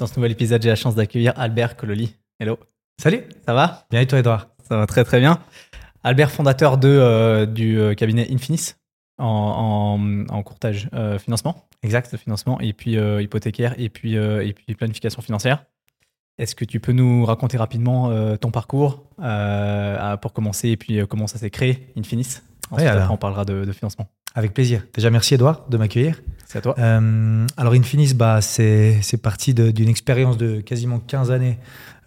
Dans ce nouvel épisode, j'ai la chance d'accueillir Albert Cololi. Hello. Salut. Ça va? Bien et toi, Edouard? Ça va très très bien. Albert, fondateur de, euh, du euh, cabinet Infinis en, en, en courtage euh, financement. Exact. De financement et puis euh, hypothécaire et puis, et puis planification financière. Est-ce que tu peux nous raconter rapidement ton parcours pour commencer et puis comment ça s'est créé, Infinis? Ensuite, alors. après, on parlera de, de financement. Avec plaisir. Déjà, merci, Edouard, de m'accueillir. C'est à toi. Euh, alors, Infinis, bah, c'est parti d'une expérience de quasiment 15 années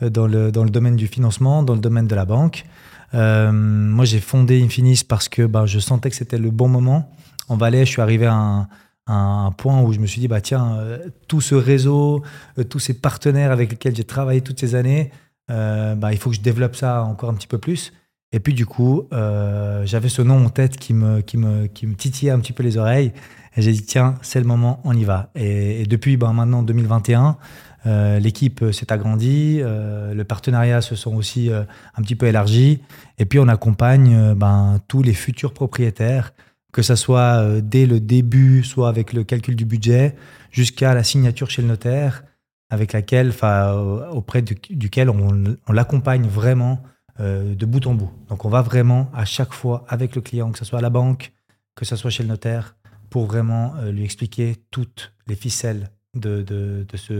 euh, dans le, dans le domaine du financement, dans le domaine de la banque. Euh, moi, j'ai fondé Infinis parce que bah, je sentais que c'était le bon moment. En Valais, je suis arrivé à un, à un point où je me suis dit, bah, tiens, euh, tout ce réseau, tous ces partenaires avec lesquels j'ai travaillé toutes ces années, bah, il faut que je développe ça encore un petit peu plus. Et puis, du coup, euh, j'avais ce nom en tête qui me, qui, me, qui me titillait un petit peu les oreilles. Et j'ai dit, tiens, c'est le moment, on y va. Et, depuis ben, maintenant 2021, euh, l'équipe s'est agrandie, euh, le partenariat se sont aussi euh, un petit peu élargis. Et puis, on accompagne euh, ben, tous les futurs propriétaires, que ce soit euh, dès le début, soit avec le calcul du budget, jusqu'à la signature chez le notaire, avec laquelle, euh, auprès du- duquel on l'accompagne vraiment euh, de bout en bout. Donc, on va vraiment à chaque fois avec le client, que ce soit à la banque, que ce soit chez le notaire, pour vraiment euh, lui expliquer toutes les ficelles de, de, de ce,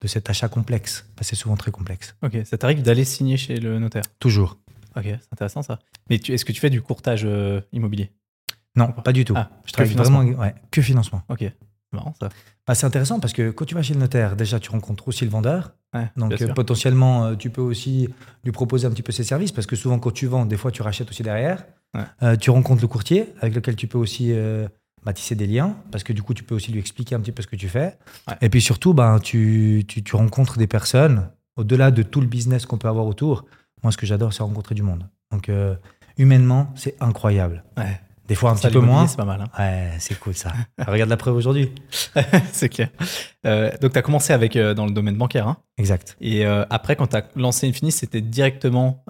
de cet achat complexe. C'est souvent très complexe. Ok, ça t'arrive d'aller signer chez le notaire? Toujours. Ok, c'est intéressant ça. Mais est-ce que tu fais du courtage euh, immobilier? Non, pas du tout. Ah, Je que travaille financement. vraiment ouais, que financement. Ok, marrant ça. Bah, c'est intéressant parce que quand tu vas chez le notaire, déjà, tu rencontres aussi le vendeur. Ouais, Donc, euh, potentiellement, euh, tu peux aussi lui proposer un petit peu ses services parce que souvent, quand tu vends, des fois, tu rachètes aussi derrière. Ouais. Euh, tu rencontres le courtier avec lequel tu peux aussi euh, bah, tisser des liens parce que du coup, tu peux aussi lui expliquer un petit peu ce que tu fais. Ouais. Et puis surtout, ben, tu, tu, tu rencontres des personnes au-delà de tout le business qu'on peut avoir autour. Moi, ce que j'adore, c'est rencontrer du monde. Donc, euh, humainement, c'est incroyable. Des fois, un Ça, petit peu moins. C'est pas mal. hein. Ouais, c'est cool ça. Regarde la preuve aujourd'hui. c'est clair. Euh, donc, tu as commencé avec, euh, dans le domaine bancaire. hein. Exact. Et euh, après, quand tu as lancé Infinis, c'était directement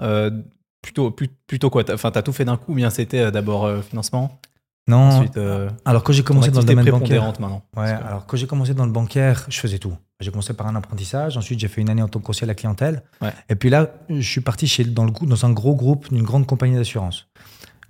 plutôt, plutôt quoi? Enfin, tu as tout fait d'un coup ou bien c'était d'abord financement? Non. Ensuite, Alors, quand j'ai commencé dans le domaine bancaire. maintenant. Ouais, que- alors quand j'ai commencé dans le bancaire, je faisais tout. J'ai commencé par un apprentissage, ensuite j'ai fait une année en tant que conseiller à la clientèle. Ouais. Et puis là, je suis parti chez, dans, le, dans un gros groupe d'une grande compagnie d'assurance.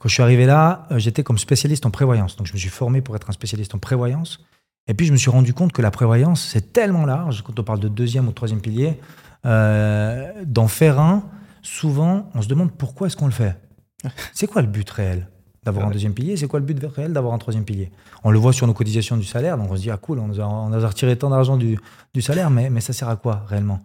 Quand je suis arrivé là, euh, j'étais comme spécialiste en prévoyance. Donc je me suis formé pour être un spécialiste en prévoyance. Et puis je me suis rendu compte que la prévoyance, c'est tellement large, quand on parle de deuxième ou troisième pilier, euh, d'en faire un, souvent on se demande pourquoi est-ce qu'on le fait? C'est quoi le but réel d'avoir un deuxième pilier? C'est quoi le but réel d'avoir un troisième pilier? On le voit sur nos cotisations du salaire, donc on se dit, ah cool, on nous a, on nous a retiré tant d'argent du, du salaire, mais, mais ça sert à quoi réellement?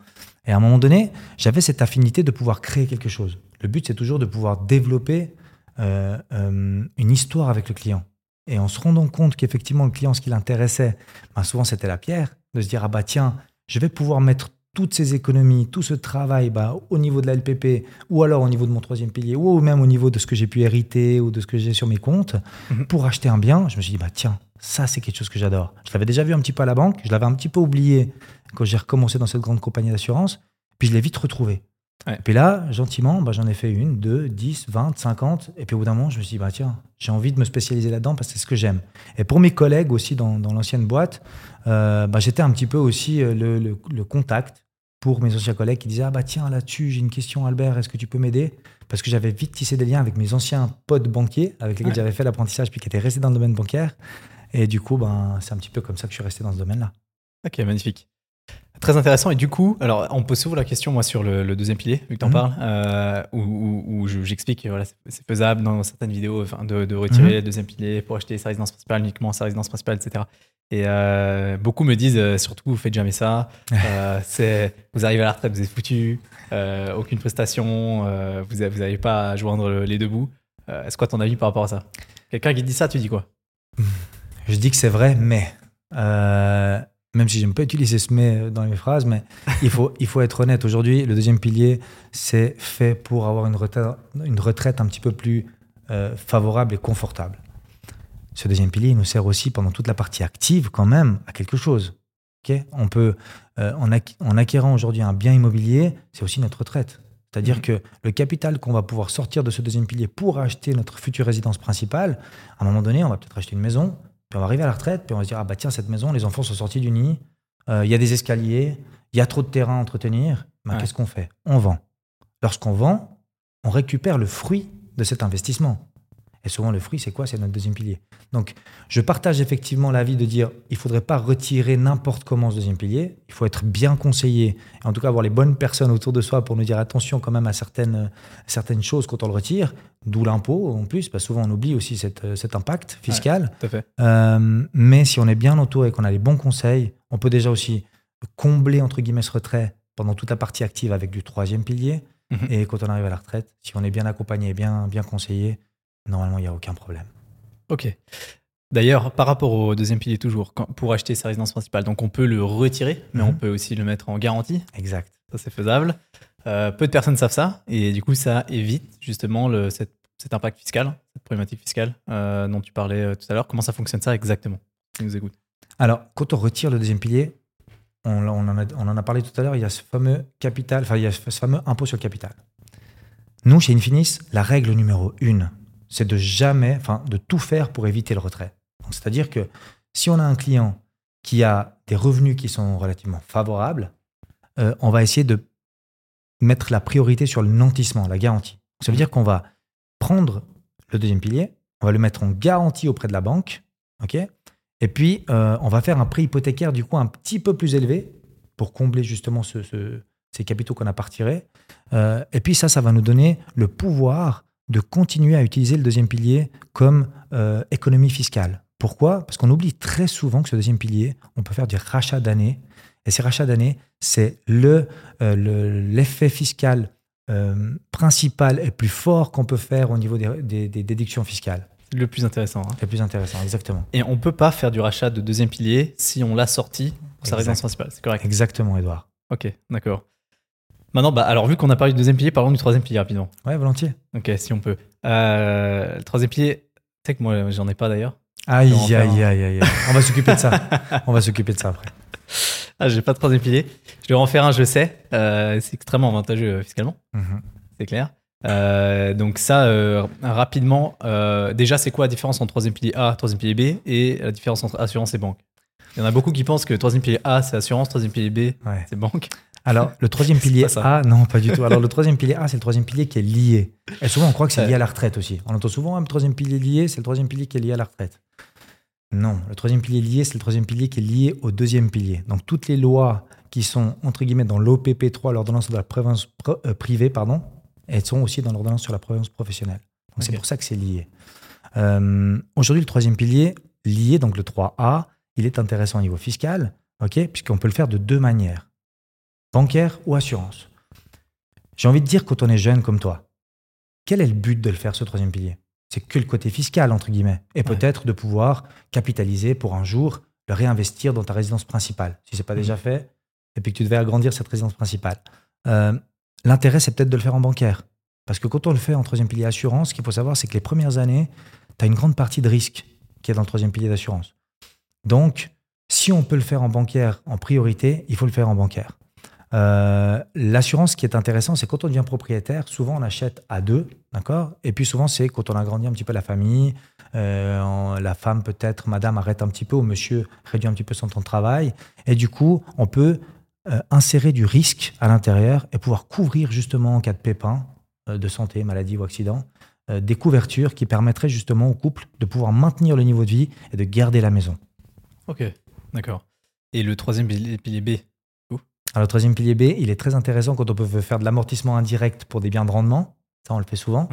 Et à un moment donné, j'avais cette affinité de pouvoir créer quelque chose. Le but, c'est toujours de pouvoir développer euh, euh, une histoire avec le client. Et en se rendant compte qu'effectivement, le client, ce qui l'intéressait, ben, souvent c'était la pierre, de se dire, ah bah tiens, je vais pouvoir mettre toutes ces économies, tout ce travail bah, au niveau de la LPP, ou alors au niveau de mon troisième pilier, ou même au niveau de ce que j'ai pu hériter ou de ce que j'ai sur mes comptes, Mhm. pour acheter un bien, je me suis dit, bah tiens, ça c'est quelque chose que j'adore. Je l'avais déjà vu un petit peu à la banque, je l'avais un petit peu oublié quand j'ai recommencé dans cette grande compagnie d'assurance, puis je l'ai vite retrouvé. Ouais. Et puis là, gentiment, bah, j'en ai fait une, deux, dix, vingt, cinquante, et puis au bout d'un moment, je me suis dit, bah tiens, j'ai envie de me spécialiser là-dedans parce que c'est ce que j'aime. Et pour mes collègues aussi dans, dans l'ancienne boîte, euh, bah, j'étais un petit peu aussi euh, le, le- le contact pour mes anciens collègues qui disaient Ah bah tiens, là-dessus, j'ai une question, Albert, est-ce que tu peux m'aider? Parce que j'avais vite tissé des liens avec mes anciens potes banquiers avec lesquels Ouais. j'avais fait l'apprentissage puis qui étaient restés dans le domaine bancaire. Et du coup, ben, c'est un petit peu comme ça que je suis resté dans ce domaine-là. Ok, magnifique. Très intéressant. Et du coup, alors on pose souvent la question, moi, sur le, le deuxième pilier, vu que tu en Mhm. parles, euh, où, où- où je- j'explique que voilà, c'est- faisable dans certaines vidéos enfin, de, de retirer Mhm. le deuxième pilier pour acheter sa résidence principale, uniquement sa résidence principale, etc. Et euh, beaucoup me disent, euh, surtout, vous faites jamais ça. Euh, vous arrivez à la retraite, vous êtes foutu, aucune prestation, vous n'avez pas à joindre le- les deux bouts. Est-ce quoi ton avis par rapport à ça? Quelqu'un qui dit ça, tu dis quoi? Je dis que c'est vrai, mais même si j'aime pas utiliser ce mais dans mes phrases, mais il faut, il faut être honnête. Aujourd'hui, le deuxième pilier, c'est fait pour avoir une retraite, une retraite un petit peu plus euh, favorable et confortable. Ce deuxième pilier, il nous sert aussi pendant toute la partie active quand même à quelque chose. On peut, euh, en, acqu- en acquérant aujourd'hui un bien immobilier, c'est aussi notre retraite. C'est-à-dire Mhm. que le capital qu'on va pouvoir sortir de ce deuxième pilier pour acheter notre future résidence principale, à un moment donné, on va peut-être acheter une maison, puis on va arriver à la retraite, puis on va se dire, ah bah tiens, cette maison, les enfants sont sortis du nid, euh, il y a des escaliers, il y a trop de terrain à entretenir, ben, Ouais. qu'est-ce qu'on fait? On vend. Lorsqu'on vend, on récupère le fruit de cet investissement. Et souvent, le fruit, c'est quoi? C'est notre deuxième pilier. Donc, je partage effectivement l'avis de dire il ne faudrait pas retirer n'importe comment ce deuxième pilier. Il faut être bien conseillé, et en tout cas avoir les bonnes personnes autour de soi pour nous dire attention quand même à certaines, certaines choses quand on le retire, d'où l'impôt en plus, parce que souvent on oublie aussi cette- cet impact fiscal. Fait. Euh, mais si on est bien entouré et qu'on a les bons conseils, on peut déjà aussi combler entre guillemets ce retrait pendant toute la partie active avec du troisième pilier. Mhm. Et quand on arrive à la retraite, si on est bien accompagné et bien, bien conseillé, normalement il n'y a aucun problème. Ok. D'ailleurs, par rapport au deuxième pilier, toujours, quand- pour acheter sa résidence principale, donc on peut le retirer, mais Mhm. on peut aussi le mettre en garantie. Exact. Ça, c'est faisable. Euh, peu de personnes savent ça, et du coup, ça évite justement le, cet, cet impact fiscal, cette problématique fiscale euh, dont tu parlais euh, tout à l'heure. Comment ça fonctionne ça exactement nous Alors, quand on retire le deuxième pilier, on en, a, on en a parlé tout à l'heure, il y a ce fameux capital, enfin il y a ce fameux impôt sur le capital. Nous, chez Infinis, la règle numéro une, c'est de jamais, enfin de tout faire pour éviter le retrait. C'est-à-dire que si on a un client qui a des revenus qui sont relativement favorables, euh, on va essayer de mettre la priorité sur le nantissement, la garantie. Ça veut dire qu'on va prendre le deuxième pilier, on va le mettre en garantie auprès de la banque, et puis, euh, on va faire un prêt hypothécaire du coup un petit peu plus élevé pour combler justement ce- ce- ces capitaux qu'on a pas retirés. Euh, et puis ça, ça va nous donner le pouvoir de continuer à utiliser le deuxième pilier comme euh, économie fiscale. Pourquoi? Parce qu'on oublie très souvent que ce deuxième pilier, on peut faire du rachat d'année. Et ces rachats d'année, c'est le, euh, le- l'effet fiscal euh, principal et plus fort qu'on peut faire au niveau des- des- des déductions fiscales. Le plus intéressant. hein. Le plus intéressant, exactement. Et on peut pas faire du rachat de deuxième pilier si on l'a sorti pour sa résidence principale. C'est correct? Exactement, Edouard. Ok, d'accord. Maintenant, bah, alors vu qu'on a parlé du deuxième pilier, parlons du troisième pilier rapidement. Ouais, volontiers. Ok, si on peut. Euh, le troisième pilier, tu sais que moi, j'en ai pas d'ailleurs. Aïe, aïe, aïe, aïe. aïe. On va s'occuper de ça. On va s'occuper de ça après. Ah, j'ai pas de troisième pilier. Je vais en faire un, je sais. Euh, c'est extrêmement avantageux euh, fiscalement, Mhm. c'est clair. Euh, donc ça, euh, rapidement, déjà, c'est quoi la différence entre troisième pilier A, troisième pilier B et la différence entre assurance et banque? Il y en a beaucoup qui pensent que troisième pilier A, c'est assurance, troisième pilier B, Ouais. c'est banque. Alors, le troisième pilier. A, non, pas du tout. Alors, le troisième pilier A, c'est le troisième pilier qui est lié. Et souvent, on croit que c'est lié à la retraite aussi. On entend souvent, un troisième pilier lié, c'est le troisième pilier qui est lié à la retraite. Non, le troisième pilier lié, c'est le troisième pilier qui est lié au deuxième pilier. Donc, toutes les lois qui sont, entre guillemets, dans l'OPP3, l'ordonnance de la pro- euh, privée, pardon, elles sont aussi dans l'ordonnance sur la prévoyance professionnelle. Donc, c'est pour ça que c'est lié. Euh, Aujourd'hui, le troisième pilier, lié, donc le 3A, il est intéressant au niveau fiscal, ok, puisqu'on peut le faire de deux manières bancaire ou assurance. J'ai envie de dire, quand on est jeune comme toi, quel est le but de le faire, ce troisième pilier? C'est que le côté fiscal, entre guillemets, et peut-être de pouvoir capitaliser pour un jour le réinvestir dans ta résidence principale, si ce n'est pas Mhm. déjà fait, et puis que tu devais agrandir cette résidence principale. Euh, L'intérêt, c'est peut-être de le faire en bancaire. Parce que quand on le fait en troisième pilier assurance, ce qu'il faut savoir, c'est que les premières années, tu as une grande partie de risque qui est dans le troisième pilier d'assurance. Donc, si on peut le faire en bancaire en priorité, il faut le faire en bancaire. Euh, L'assurance, ce qui est intéressant, c'est quand on devient propriétaire, souvent on achète à deux, d'accord? Et puis souvent, c'est quand on agrandit un petit peu la famille, euh, la femme peut-être, madame arrête un petit peu, ou monsieur réduit un petit peu son temps de travail. Et du coup, on peut euh, insérer du risque à l'intérieur et pouvoir couvrir justement en cas de pépin, de santé, maladie ou accident, des couvertures qui permettraient justement au couple de pouvoir maintenir le niveau de vie et de garder la maison. Ok, d'accord. Et le troisième pilier B? Alors, le troisième pilier B, il est très intéressant quand on peut faire de l'amortissement indirect pour des biens de rendement. Ça, on le fait souvent.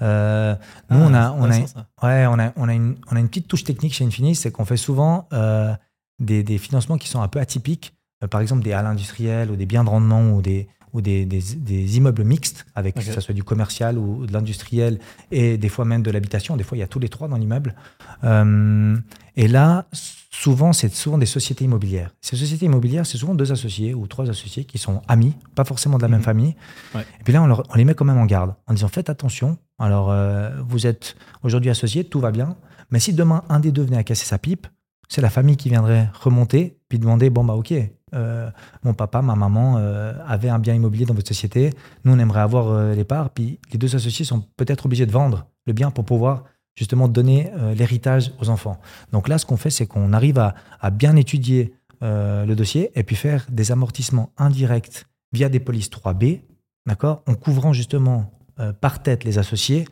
Euh, nous, Ah, on, a, c'est on, a, intéressant, ça. ouais, on, a, on, a une, on a une petite touche technique chez Infinis, c'est qu'on fait souvent euh, des, des financements qui sont un peu atypiques. Euh, par exemple, des halles industrielles ou des biens de rendement ou des, ou des, des, des immeubles mixtes, avec que ce soit du commercial ou de l'industriel et des fois même de l'habitation. Des fois, il y a tous les trois dans l'immeuble. Et là, souvent, c'est souvent des sociétés immobilières. Ces sociétés immobilières, c'est souvent deux associés ou trois associés qui sont amis, pas forcément de la même Mhm. famille. Ouais. Et puis là, on, leur- on les met quand même en garde en disant faites attention. Alors, euh, vous êtes aujourd'hui associés, tout va bien. Mais si demain, un des deux venait à casser sa pipe, c'est la famille qui viendrait remonter puis demander bon, bah, ok, euh, mon papa, ma maman euh, avaient un bien immobilier dans votre société. Nous, on aimerait avoir les parts. Puis les deux associés sont peut-être obligés de vendre le bien pour pouvoir justement donner euh, l'héritage aux enfants. Donc là, ce qu'on fait, c'est qu'on arrive à, bien étudier euh, le dossier et puis faire des amortissements indirects via des polices 3B, d'accord, en couvrant justement euh, par tête les associés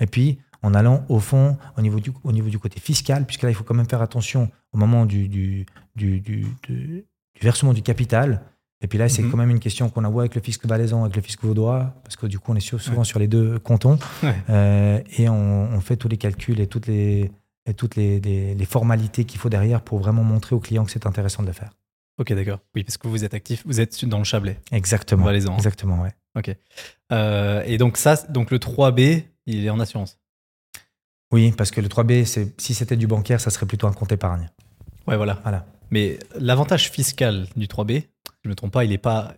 et puis en allant au fond au niveau du, au niveau du côté fiscal, puisque là, il faut quand même faire attention au moment du, du, du, du versement du capital. Et puis là, c'est Mhm. quand même une question qu'on a vu avec le fisc valaisan, avec le fisc vaudois, parce que du coup, on est souvent sur les deux cantons. Ouais. Euh, et on, on fait tous les calculs et toutes les, et toutes les, les- les formalités qu'il faut derrière pour vraiment montrer aux clients que c'est intéressant de le faire. Ok, d'accord. Oui, parce que vous êtes actif, vous êtes dans le Chablais, Exactement. valaisan. Exactement, ouais. Euh, et donc ça, donc le 3B, il est en assurance. Oui, parce que le 3B, c'est- si c'était du bancaire, ça serait plutôt un compte épargne. Ouais, voilà. Voilà. Mais l'avantage fiscal du 3B, si je ne me trompe pas, il n'est pas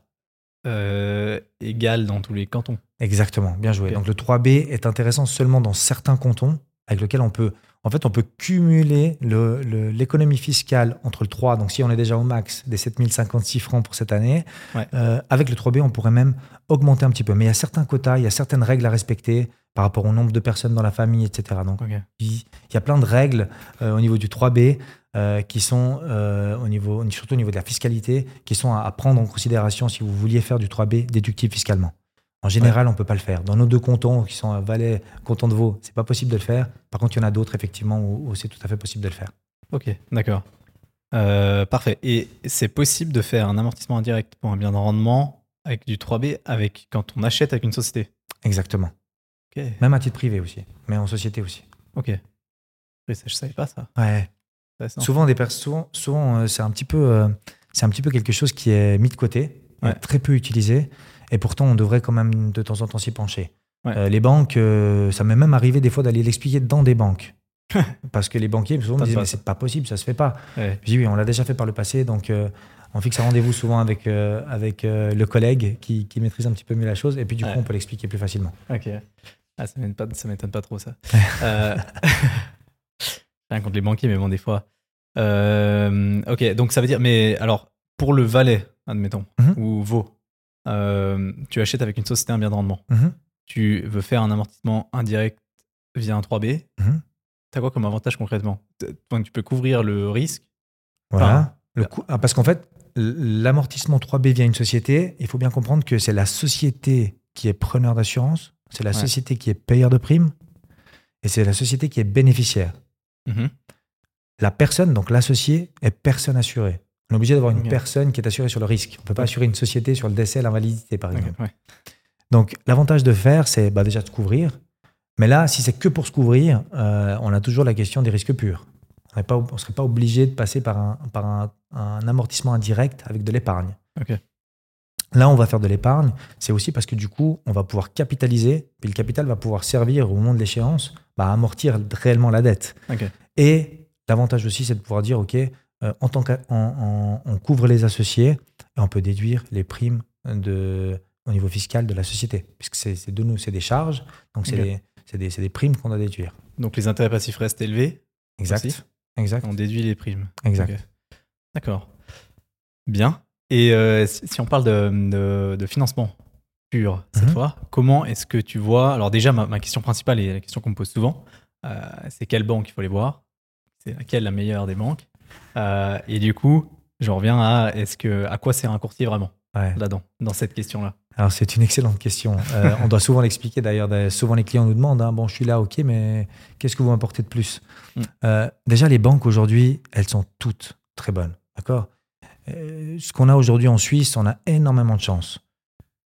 euh, égal dans tous les cantons. Exactement, bien joué. Donc le 3B est intéressant seulement dans certains cantons avec lesquels on peut, en fait, on peut cumuler le- le- l'économie fiscale entre le 3, donc si on est déjà au max des 7056 francs pour cette année, Ouais. euh, avec le 3B, on pourrait même augmenter un petit peu. Mais il y a certains quotas, il y a certaines règles à respecter par rapport au nombre de personnes dans la famille, etc. Donc il y a plein de règles euh, au niveau du 3B euh, qui sont, euh, au niveau, surtout au niveau de la fiscalité, qui sont à, à prendre en considération si vous vouliez faire du 3B déductible fiscalement. En général, on ne peut pas le faire. Dans nos deux cantons, qui sont à Valais, canton de Vaud, c'est pas possible de le faire. Par contre, il y en a d'autres, effectivement, où, où c'est tout à fait possible de le faire. Ok, d'accord. Euh, parfait. Et c'est possible de faire un amortissement indirect pour un bien de rendement avec du 3B avec, quand on achète avec une société? Exactement. Ok. Même à titre privé aussi, mais en société aussi. Ok. Oui, ça, je savais pas ça. Ouais. Souvent, des souvent, souvent euh, c'est un petit peu, euh, c'est un petit peu quelque chose qui est mis de côté, Ouais. euh, très peu utilisé, et pourtant on devrait quand même de temps en temps s'y pencher. Ouais. Les banques, ça m'est même arrivé des fois d'aller l'expliquer dans des banques, parce que les banquiers souvent me disent mais c'est pas possible, ça se fait pas. Ouais. Je dis oui, on l'a déjà fait par le passé, donc euh, on fixe un rendez-vous souvent avec euh, avec euh, le collègue qui, qui maîtrise un petit peu mieux la chose, et puis du Ouais. coup on peut l'expliquer plus facilement. Ok. Ah, ça m'étonne pas, ça m'étonne pas trop, ça. Rien contre les banquiers, mais bon, des fois. Euh, ok, donc ça veut dire. Mais alors, pour le Valais, admettons, Mhm. ou Vaud, euh, tu achètes avec une société un bien de rendement. Mhm. Tu veux faire un amortissement indirect via un 3B. Mhm. T'as quoi comme avantage concrètement? Tu peux couvrir le risque. Voilà. Enfin, Le coût- ah, parce qu'en fait, l'amortissement 3B via une société, il faut bien comprendre que c'est la société qui est preneur d'assurance, c'est la Ouais. société qui est payeur de primes, et c'est la société qui est bénéficiaire. Mhm. La personne, donc l'associé, est personne assurée. On est obligé d'avoir une personne qui est assurée sur le risque. On ne peut pas assurer une société sur le décès l'invalidité, par exemple. ouais. Donc, l'avantage de faire, c'est bah, déjà de se couvrir. Mais là, si c'est que pour se couvrir, euh, on a toujours la question des risques purs. On ne serait pas obligé de passer par, un, par un, un amortissement indirect avec de l'épargne. Là, on va faire de l'épargne. C'est aussi parce que du coup, on va pouvoir capitaliser. Puis le capital va pouvoir servir au moment de l'échéance bah, à amortir réellement la dette. Et l'avantage aussi, c'est de pouvoir dire, OK, euh, en tant qu'on on, on couvre les associés et on peut déduire les primes de, au niveau fiscal de la société. Puisque c'est de nous, c'est des charges, donc c'est des, primes qu'on doit déduire. Donc les intérêts passifs restent élevés. Exact. Aussi. Exact. On déduit les primes. Exact. D'accord. Bien. Et euh, si si on parle de, de- de financement pur cette Mhm. fois, comment est-ce que tu vois Alors déjà, ma, ma question principale et la question qu'on me pose souvent, euh, c'est quelle banque il faut aller voir? C'est laquelle la meilleure des banques? Euh, Et du coup, je reviens à est-ce que à quoi sert un courtier vraiment Ouais. là-dedans, dans cette question-là? Alors, c'est une excellente question. On doit souvent l'expliquer d'ailleurs. Souvent, les clients nous demandent hein, Bon, je suis là, ok, mais qu'est-ce que vous m'apportez de plus? Mm. Déjà, les banques aujourd'hui, elles sont toutes très bonnes. D'accord? Ce qu'on a aujourd'hui en Suisse, on a énormément de chance.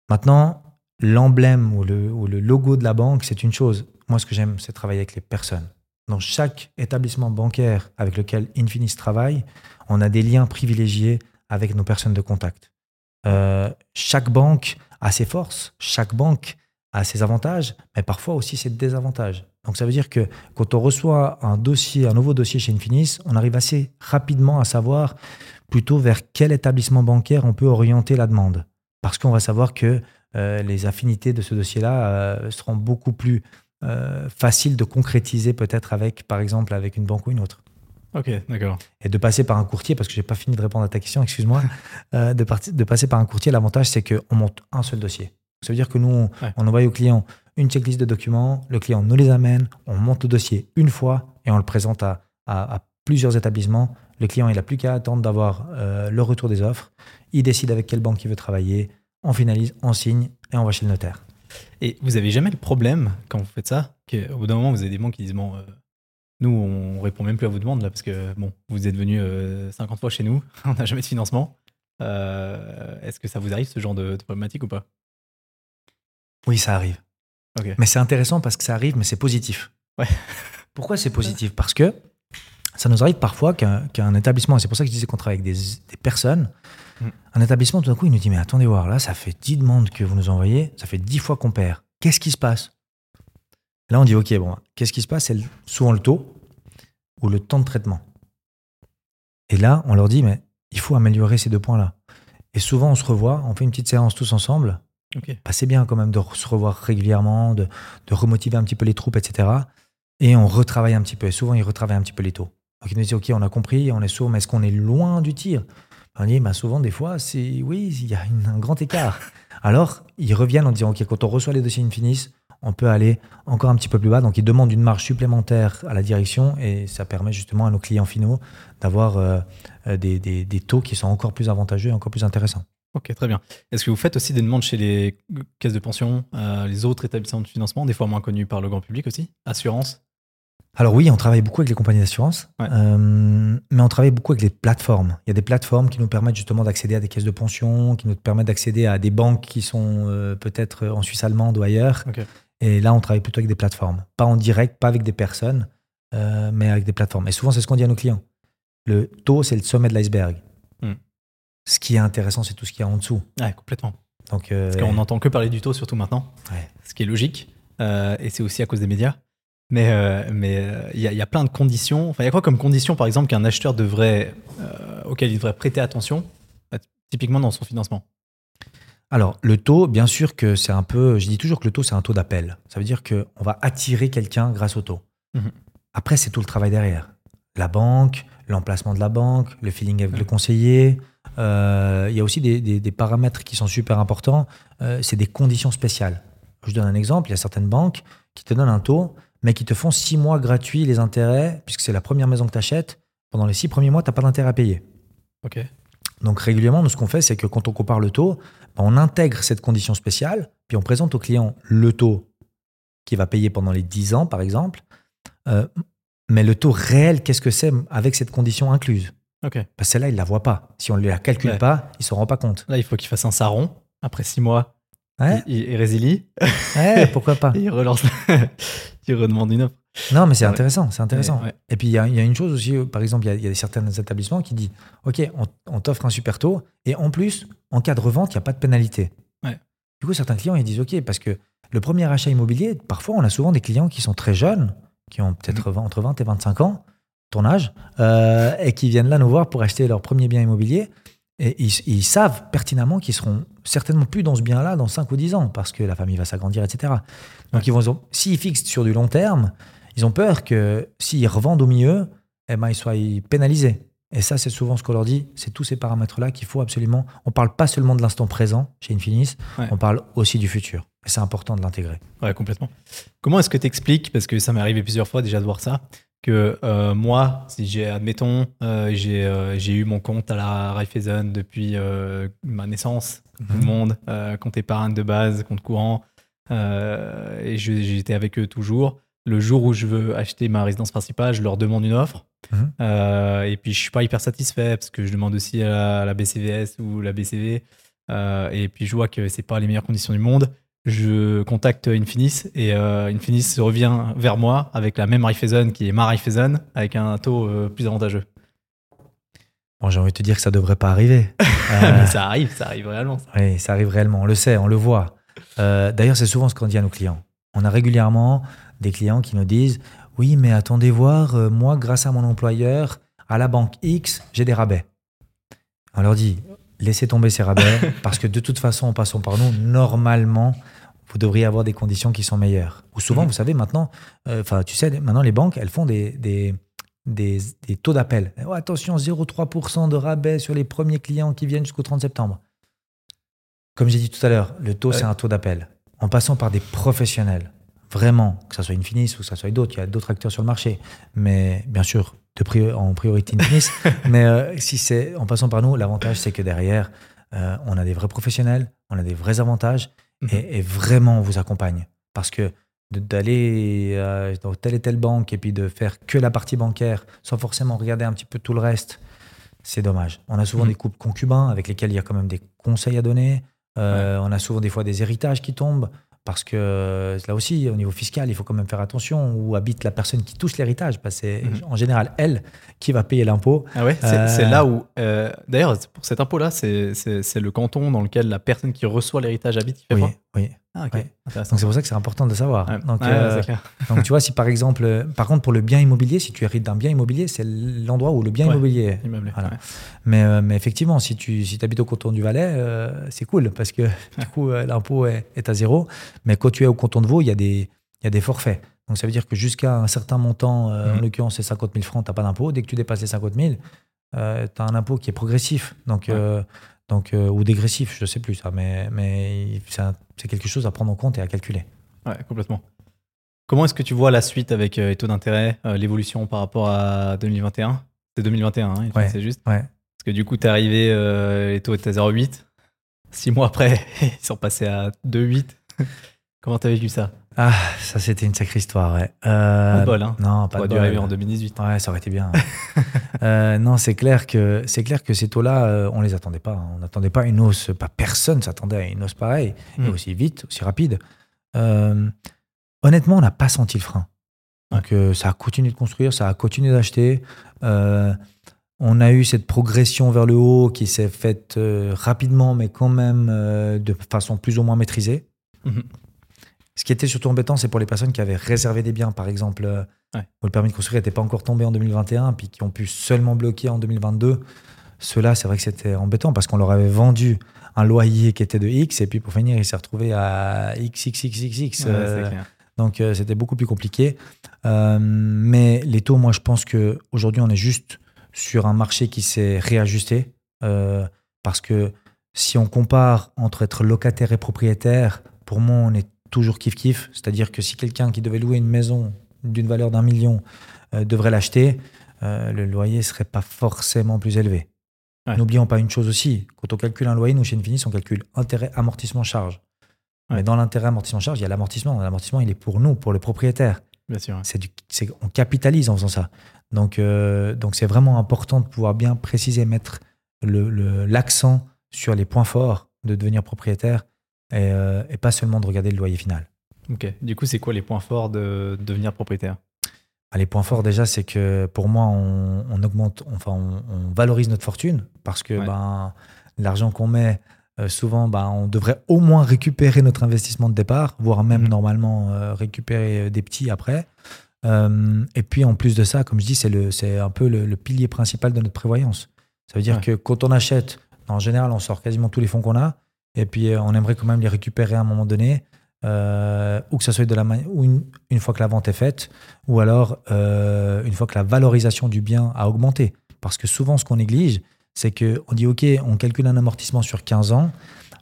Maintenant, l'emblème ou le, ou le logo de la banque, c'est une chose. Moi, ce que j'aime, c'est travailler avec les personnes. Dans chaque établissement bancaire avec lequel Infinis travaille, on a des liens privilégiés avec nos personnes de contact. Euh, chaque banque a ses forces, chaque banque a ses avantages, mais parfois aussi ses désavantages. Donc ça veut dire que quand on reçoit un dossier, un nouveau dossier chez Infinis, on arrive assez rapidement à savoir plutôt vers quel établissement bancaire on peut orienter la demande. Parce qu'on va savoir que euh, les affinités de ce dossier-là euh, seront beaucoup plus euh, faciles de concrétiser peut-être avec, par exemple, avec une banque ou une autre Ok, d'accord. et de passer par un courtier, parce que j'ai pas fini de répondre à ta question, excuse-moi, de, de passer par un courtier, l'avantage c'est qu'on monte un seul dossier. Ça veut dire que nous, on, Ouais. on envoie au client une checklist de documents, le client nous les amène, on monte le dossier une fois et on le présente à, à- à plusieurs établissements. Le client, il n'a plus qu'à attendre d'avoir euh, le retour des offres. Il décide avec quelle banque il veut travailler. On finalise, on signe et on va chez le notaire. Et vous avez jamais le problème quand vous faites ça qu'au bout d'un moment, vous avez des banques qui disent bon, euh, nous, on répond même plus à vos demandes là parce que bon, vous êtes venu 50 fois chez nous, on n'a jamais de financement. Est-ce que ça vous arrive ce genre de, de problématique ou pas? Oui, ça arrive. Mais c'est intéressant parce que ça arrive, mais c'est positif. Ouais. Pourquoi c'est positif? Parce que ça nous arrive parfois qu'un qu'un établissement, et c'est pour ça que je disais qu'on travaille avec des, des personnes, Mm. un établissement, tout d'un coup, il nous dit Mais attendez voir, là, ça fait 10 demandes que vous nous envoyez, ça fait 10 fois qu'on perd. Qu'est-ce qui se passe? Là, on dit Ok, bon, qu'est-ce qui se passe? C'est souvent le taux ou le temps de traitement. Et là, on leur dit Mais il faut améliorer ces deux points-là. Et souvent, on se revoit, on fait une petite séance tous ensemble. Ok. Bah, c'est bien quand même de se revoir régulièrement, de, de remotiver un petit peu les troupes, etc. Et on retravaille un petit peu. Et souvent, ils retravaillent un petit peu les taux. Donc, ils nous disent, OK, on a compris, on est sourd, mais est-ce qu'on est loin du tir? On dit, bah, souvent, des fois, c'est oui, il y a une- un grand écart. Alors, ils reviennent en disant, OK, quand on reçoit les dossiers Infinis, on peut aller encore un petit peu plus bas. Donc, ils demandent une marge supplémentaire à la direction et ça permet justement à nos clients finaux d'avoir euh, euh, des, des- des taux qui sont encore plus avantageux et encore plus intéressants. Ok, très bien. Est-ce que vous faites aussi des demandes chez les caisses de pension, euh, les autres établissements de financement, des fois moins connus par le grand public aussi? Assurance? Alors oui, on travaille beaucoup avec les compagnies d'assurance, Ouais. euh, mais on travaille beaucoup avec les plateformes. Il y a des plateformes qui nous permettent justement d'accéder à des caisses de pension, qui nous permettent d'accéder à des banques qui sont euh, peut-être en Suisse allemande ou ailleurs. Et là, on travaille plutôt avec des plateformes. Pas en direct, pas avec des personnes, euh, mais avec des plateformes. Et souvent, c'est ce qu'on dit à nos clients. Le taux, c'est le sommet de l'iceberg. Hmm. Ce qui est intéressant, c'est tout ce qu'il y a en dessous. Ouais, complètement. Donc, Parce qu'on n'entend que parler du taux, surtout maintenant, Ouais. ce qui est logique, et c'est aussi à cause des médias. Mais euh, mais euh, il y, a- il y a plein de conditions. Enfin, il y a quoi comme condition, par exemple, qu'un acheteur devrait, euh, auquel il devrait prêter attention, euh, typiquement dans son financement? Alors, le taux, bien sûr que c'est un peu. Je dis toujours que le taux, c'est un taux d'appel. Ça veut dire qu'on va attirer quelqu'un grâce au taux. Mhm. Après, c'est tout le travail derrière. La banque, l'emplacement de la banque, le feeling avec le conseiller. Il y a aussi des, des- des paramètres qui sont super importants. C'est des conditions spéciales. Je donne un exemple. Il y a certaines banques qui te donnent un taux, mais qui te font six mois gratuits les intérêts, puisque c'est la première maison que tu achètes. Pendant les six premiers mois, tu n'as pas d'intérêt à payer. Ok. Donc régulièrement, nous, ce qu'on fait, c'est que quand on compare le taux, ben, on intègre cette condition spéciale, puis on présente au client le taux qu'il va payer pendant les 10 ans, par exemple. Euh, mais le taux réel, qu'est-ce que c'est avec cette condition incluse? Ok. Parce que celle-là, il ne la voit pas. Si on ne la calcule Ouais. pas, il ne se rend pas compte. Là, il faut qu'il fasse un saron. Après six mois, Ouais, il, il résilie ouais, pourquoi pas il relance, il redemande une offre. Non, mais c'est Ouais. intéressant, c'est intéressant. Ouais. Et puis, il y, a- il y a une chose aussi, euh, par exemple, il y a- il y, a certains établissements qui disent, OK, on, on t'offre un super taux, et en plus, en cas de revente, il n'y a pas de pénalité. Du coup, certains clients, ils disent, OK, parce que le premier achat immobilier, parfois, on a souvent des clients qui sont très jeunes, qui ont peut-être. 20 entre 20 et 25 ans, ton âge, euh, et qui viennent là nous voir pour acheter leur premier bien immobilier. Et ils, ils savent pertinemment qu'ils seront certainement plus dans ce bien-là dans 5 ou 10 ans, parce que la famille va s'agrandir, etc. Donc, ils vont, s'ils fixent sur du long terme, ils ont peur que s'ils revendent au milieu, eh ben, ils soient pénalisés. Et ça, c'est souvent ce qu'on leur dit, c'est tous ces paramètres-là qu'il faut absolument. On parle pas seulement de l'instant présent chez Infinis, Ouais. on parle aussi du futur. Et c'est important de l'intégrer. Ouais, complètement. Comment est-ce que tu expliques, parce que ça m'est arrivé plusieurs fois déjà de voir ça, que euh, moi, si j'ai, admettons, euh, j'ai, euh, j'ai eu mon compte à la Raiffeisen depuis ma naissance, tout le Mhm. monde, compte épargne de base, compte courant, et je- j'étais avec eux toujours. Le jour où je veux acheter ma résidence principale, je leur demande une offre. Mhm. Et puis je suis pas hyper satisfait parce que je demande aussi à la, à la BCVS ou la BCV. et puis je vois que c'est pas les meilleures conditions du monde. Je contacte Infinis et euh, Infinis revient vers moi avec la même Raiffeisen qui est ma Raiffeisen avec un taux euh, plus avantageux. Bon, j'ai envie de te dire que ça devrait pas arriver. Euh, Mais ça arrive, ça arrive réellement. ça. Oui, ça arrive réellement, on le sait, on le voit. Euh, D'ailleurs, c'est souvent ce qu'on dit à nos clients. On a régulièrement des clients qui nous disent Oui, mais attendez voir, moi, grâce à mon employeur, à la banque X, j'ai des rabais. On leur dit Laissez tomber ces rabais, parce que de toute façon, en passant par nous, normalement, vous devriez avoir des conditions qui sont meilleures. Ou souvent, Mhm. vous savez, maintenant, euh, enfin, tu sais, maintenant, les banques, elles font des, des, des, des taux d'appel. Oh, attention, 0,3% de rabais sur les premiers clients qui viennent jusqu'au 30 septembre. Comme j'ai dit tout à l'heure, le taux, Ouais. c'est un taux d'appel. En passant par des professionnels, vraiment, que ce soit Infinis ou que ce soit d'autres, il y a d'autres acteurs sur le marché. Mais bien sûr, de en priorité finis. Mais euh, si c'est en passant par nous, l'avantage, c'est que derrière, euh, on a des vrais professionnels, on a des vrais avantages Mhm. et, et vraiment, on vous accompagne. Parce que d'aller euh, dans telle et telle banque et puis de faire que la partie bancaire sans forcément regarder un petit peu tout le reste, c'est dommage. On a souvent Mhm. des couples concubins avec lesquels il y a quand même des conseils à donner. Euh, On a souvent des fois des héritages qui tombent parce que euh, là aussi, au niveau fiscal, il faut quand même faire attention où habite la personne qui touche l'héritage. Parce que c'est Mhm. en général elle qui va payer l'impôt. Ah ouais, c'est Euh, c'est là où. euh, D'ailleurs, pour cet impôt-là, c'est le canton dans lequel la personne qui reçoit l'héritage habite. Fait Oui, quoi? oui. Ah, ok. Ouais. Intéressant. Donc c'est pour ça que c'est important de le savoir. Ouais. Donc, Ouais, euh, clair. donc tu vois, si par exemple, par contre pour le bien immobilier, si tu hérites d'un bien immobilier, c'est l'endroit où le bien immobilier est. Voilà. Mais, euh, mais effectivement, si tu si habites au canton du Valais, euh, c'est cool parce que du coup, l'impôt est, est à zéro. Mais quand tu es au canton de Vaud, il y, a des- y a des forfaits. Donc ça veut dire que jusqu'à un certain montant, euh, en l'occurrence c'est 50 000 francs, tu n'as pas d'impôt. Dès que tu dépasses les 50 000, tu as un impôt qui est progressif. Donc, donc, euh, ou dégressif, je ne sais plus ça. Mais, mais c'est quelque chose à prendre en compte et à calculer. Ouais, complètement. Comment est-ce que tu vois la suite avec euh, les taux d'intérêt, euh, l'évolution par rapport à 2021 C'est 2021, hein, Ouais. c'est juste. Ouais. Parce que du coup, tu es arrivé, les taux étaient à 0,8. Six mois après, ils sont passés à 2,8. Comment t'as vécu ça? Ah, ça c'était une sacrée histoire, ouais. Euh, Pas de bol, hein Non, pas de bol. arriver en 2018. Ouais, ça aurait été bien. Euh, non, c'est clair que c'est clair que ces taux-là, euh, on les attendait pas. hein. On n'attendait pas une hausse. Pas personne s'attendait à une hausse pareille et Mm. aussi vite, aussi rapide. Honnêtement, on n'a pas senti le frein. Donc ça a continué de construire, ça a continué d'acheter. On a eu cette progression vers le haut qui s'est faite rapidement, mais quand même de façon plus ou moins maîtrisée. Mhm. Ce qui était surtout embêtant, c'est pour les personnes qui avaient réservé des biens, par exemple, euh, Ouais. où le permis de construire n'était pas encore tombé en 2021, puis qui ont pu seulement bloquer en 2022. Ceux-là, c'est vrai que c'était embêtant parce qu'on leur avait vendu un loyer qui était de X, et puis pour finir, il s'est retrouvé à XXXXX. Ouais, euh, clair. donc euh, c'était beaucoup plus compliqué. Euh, mais les taux, moi je pense qu'aujourd'hui on est juste sur un marché qui s'est réajusté. parce que si on compare entre être locataire et propriétaire, pour moi on est toujours kiff-kiff. C'est-à-dire que si quelqu'un qui devait louer une maison d'une valeur d'un million euh, devrait l'acheter, euh, le loyer serait pas forcément plus élevé. Ouais. N'oublions pas une chose aussi, quand on calcule un loyer, nous chez Infinis, on calcule intérêt, amortissement, charge. Ouais. Mais dans l'intérêt, amortissement, charge, il y a l'amortissement. L'amortissement, il est pour nous, pour le propriétaire. Bien sûr. ouais. Du, on capitalise en faisant ça. Donc, euh, donc c'est vraiment important de pouvoir bien préciser, mettre le- le- l'accent sur les points forts de devenir propriétaire et, euh, et pas seulement de regarder le loyer final. Ok. Du coup, c'est quoi les points forts de devenir propriétaire? Ah, Les points forts déjà, c'est que pour moi, on, on augmente, enfin, on, on valorise notre fortune parce que Ouais. ben, l'argent qu'on met, euh, souvent, ben, on devrait au moins récupérer notre investissement de départ, voire même Mhm. normalement euh, récupérer des petits après. Et puis en plus de ça, comme je dis, c'est un peu le, le pilier principal de notre prévoyance. Ça veut dire Ouais. que quand on achète, en général, on sort quasiment tous les fonds qu'on a, et puis euh, on aimerait quand même les récupérer à un moment donné, euh, ou que ça soit de la ou une, une fois que la vente est faite, ou alors euh, une fois que la valorisation du bien a augmenté. Parce que souvent, ce qu'on néglige, c'est qu'on dit, OK, on calcule un amortissement sur 15 ans,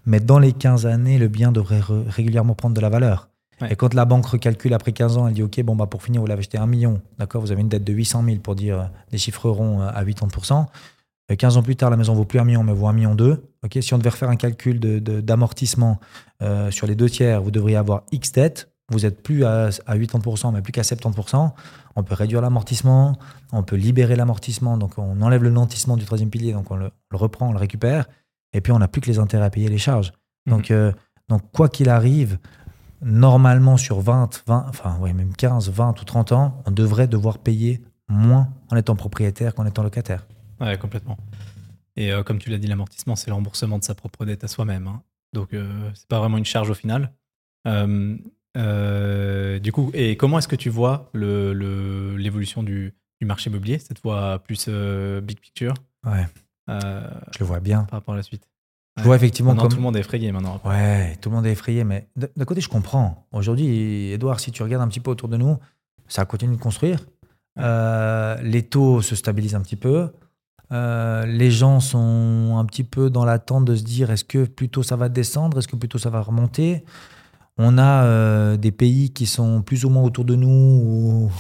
mais dans les 15 années, le bien devrait re- régulièrement prendre de la valeur. Ouais. Et quand la banque recalcule après 15 ans, elle dit, OK, bon, bah, pour finir, vous l'avez acheté 1 million, d'accord, vous avez une dette de 800 000 pour dire des chiffres ronds à 80%. Euh, 15 ans plus tard, la maison vaut plus 1 million, mais vaut 1 million 2. OK, si on devait refaire un calcul de- de- d'amortissement euh, sur les deux tiers, vous devriez avoir X dettes. Vous êtes plus à, à 80%, mais plus qu'à 70%. On peut réduire l'amortissement, on peut libérer l'amortissement, donc on enlève le nantissement du troisième pilier, donc on le, on le reprend, on le récupère, et puis on n'a plus que les intérêts à payer les charges. Donc, euh, donc quoi qu'il arrive, normalement sur 20, 20, enfin ouais, même 15, 20 ou 30 ans, on devrait devoir payer moins en étant propriétaire qu'en étant locataire. Ouais, complètement. Et euh, comme tu l'as dit, l'amortissement, c'est le remboursement de sa propre dette à soi-même. hein. Donc, euh, c'est pas vraiment une charge au final. Euh, du coup, et comment est-ce que tu vois le- le- l'évolution du, du marché immobilier, cette fois plus euh, big picture, Ouais, je le vois bien. par rapport à la suite Je vois effectivement Maintenant, comme... tout le monde est effrayé maintenant. Ouais, tout le monde est effrayé, mais d'un côté, je comprends. Aujourd'hui, Edouard, si tu regardes un petit peu autour de nous, ça continue de construire. Les taux se stabilisent un petit peu. Euh, les gens sont un petit peu dans l'attente de se dire est-ce que plutôt ça va descendre, est-ce que plutôt ça va remonter? On a euh, des pays qui sont plus ou moins autour de nous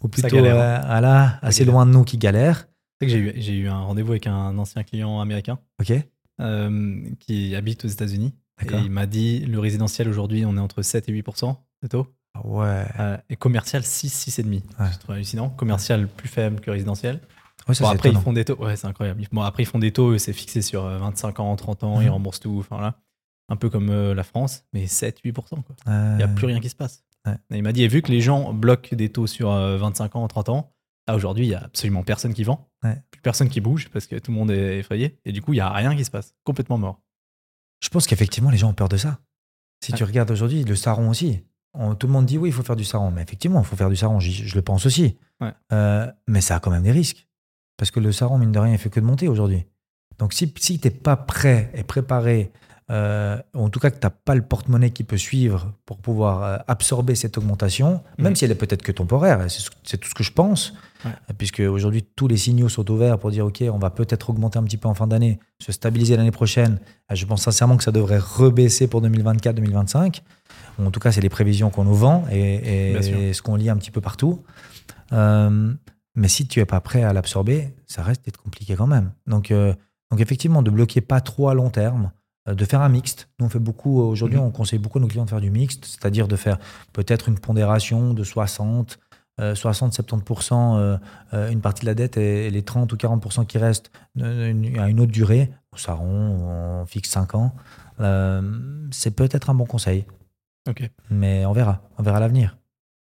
ou plutôt galère, euh, hein. voilà, assez loin de nous qui galèrent. C'est que j'ai eu, j'ai eu un rendez-vous avec un ancien client américain Ok, euh, qui habite aux États-Unis. Et il m'a dit le résidentiel aujourd'hui, on est entre 7 et 8 de taux. Ah Ouais. Et commercial, 6, 6,5. Ouais. Je trouve hallucinant. Commercial plus faible que résidentiel. Ouais, ça, Bon, c'est après, ils font des taux. Ouais, c'est incroyable. Bon, après, ils font des taux, c'est fixé sur euh, 25 ans, 30 ans, ils Mhm. remboursent tout. Enfin, là, un peu comme euh, la France, mais 7, 8 quoi. Il Euh, n'y a plus rien qui se passe. Ouais. Et il m'a dit, et vu que les gens bloquent des taux sur euh, 25 ans, 30 ans, là, aujourd'hui, il n'y a absolument personne qui vend. Ouais. Plus personne qui bouge parce que tout le monde est effrayé. Et du coup, il n'y a rien qui se passe. Complètement mort. Je pense qu'effectivement, les gens ont peur de ça. Si tu regardes aujourd'hui, le saron aussi. On- tout le monde dit oui, il faut faire du saron. Mais effectivement, il faut faire du saron. Je, le pense aussi. Euh, mais ça a quand même des risques. Parce que le saron, mine de rien, il fait que de monter aujourd'hui. Donc si, si tu n'es pas prêt et préparé, euh, ou en tout cas que tu n'as pas le porte-monnaie qui peut suivre pour pouvoir euh, absorber cette augmentation, même si elle est peut-être que temporaire, c'est ce- c'est tout ce que je pense, Ouais. euh, puisque aujourd'hui tous les signaux sont ouverts pour dire ok, on va peut-être augmenter un petit peu en fin d'année, se stabiliser l'année prochaine. Euh, Je pense sincèrement que ça devrait rebaisser pour 2024-2025. Ou En tout cas, c'est les prévisions qu'on nous vend et, et ce qu'on lit un petit peu partout. Euh, mais si tu es pas prêt à l'absorber, ça reste d'être compliqué quand même. Donc, euh, donc effectivement, de bloquer pas trop à long terme, euh, de faire un mixte. Nous, on fait beaucoup, aujourd'hui, Mhm. on conseille beaucoup à nos clients de faire du mixte, c'est-à-dire de faire peut-être une pondération de 60, euh, 60-70%, euh, euh, une partie de la dette et, et les 30 ou 40% qui restent euh, une- à une autre durée. Ça rond, on fixe 5 ans. Euh, c'est peut-être un bon conseil, Ok. mais on verra. On verra l'avenir.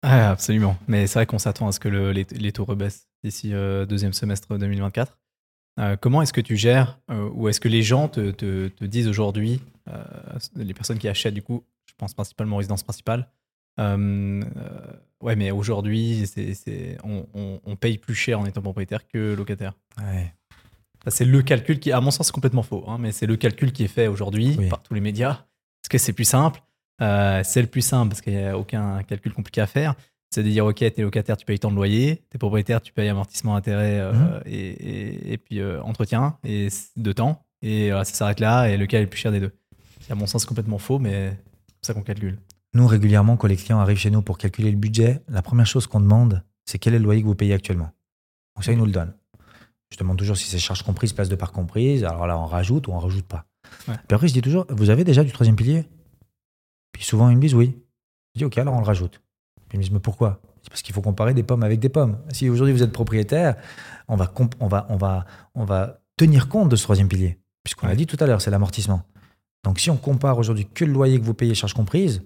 Ah, absolument. Mais c'est vrai qu'on s'attend à ce que le- les, les taux rebaissent d'ici euh, deuxième semestre 2024. Euh, comment est-ce que tu gères euh, ou est-ce que les gens te, te- te disent aujourd'hui, euh, les personnes qui achètent du coup, je pense principalement aux résidences principales, ouais, mais aujourd'hui, on, on- on paye plus cher en étant propriétaire que locataire? Ouais. C'est le calcul qui, à mon sens, c'est complètement faux, hein, mais c'est le calcul qui est fait aujourd'hui Oui. par tous les médias. Parce que c'est plus simple. Euh, c'est le plus simple parce qu'il n'y a aucun calcul compliqué à faire. C'est de dire, OK, t'es locataire, tu payes tant de loyer. T'es propriétaire, tu payes amortissement, intérêt euh, Mhm. et, et- et puis euh, entretien et de temps. Et ça s'arrête là. Et lequel est le plus cher des deux Qui, à mon sens, c'est complètement faux, mais c'est ça qu'on calcule. Nous, régulièrement, quand les clients arrivent chez nous pour calculer le budget, la première chose qu'on demande, c'est quel est le loyer que vous payez actuellement. Donc ça, ils nous le donnent. Je demande toujours si c'est charges comprises, place de part comprise. Alors là, on rajoute ou on rajoute pas. Ouais. Puis après, je dis toujours, vous avez déjà du troisième pilier? Puis souvent, ils me disent oui. Je dis, OK, alors on le rajoute. Puis ils me disent, mais pourquoi? C'est parce qu'il faut comparer des pommes avec des pommes. Si aujourd'hui vous êtes propriétaire, on va, on va, on va, on va tenir compte de ce troisième pilier. Puisqu'on l'a dit tout à l'heure, c'est l'amortissement. Donc si on compare aujourd'hui que le loyer que vous payez, charges comprises,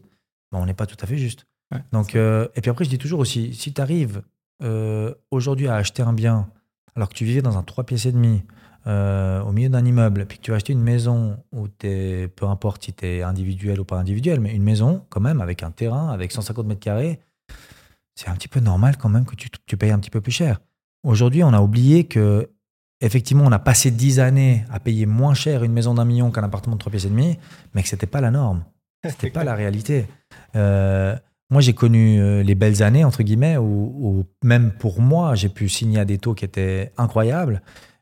ben, on n'est pas tout à fait juste. Ouais, Donc, euh, et puis après, je dis toujours aussi, si tu arrives aujourd'hui à acheter un bien alors que tu vivais dans un 3 pièces et demi euh, au milieu d'un immeuble, puis que tu as acheté une maison où tu peu importe si tu es individuel ou pas individuel, mais une maison quand même avec un terrain, avec 150 mètres carrés, c'est un petit peu normal quand même que tu, tu payes un petit peu plus cher. Aujourd'hui, on a oublié que effectivement, on a passé 10 années à payer moins cher une maison d'un million qu'un appartement de 3 pièces et demi, mais que c'était pas la norme. C'était pas la réalité. Euh, moi, j'ai connu euh, les belles années, entre guillemets, où, où même pour moi, j'ai pu signer à des taux qui étaient incroyables.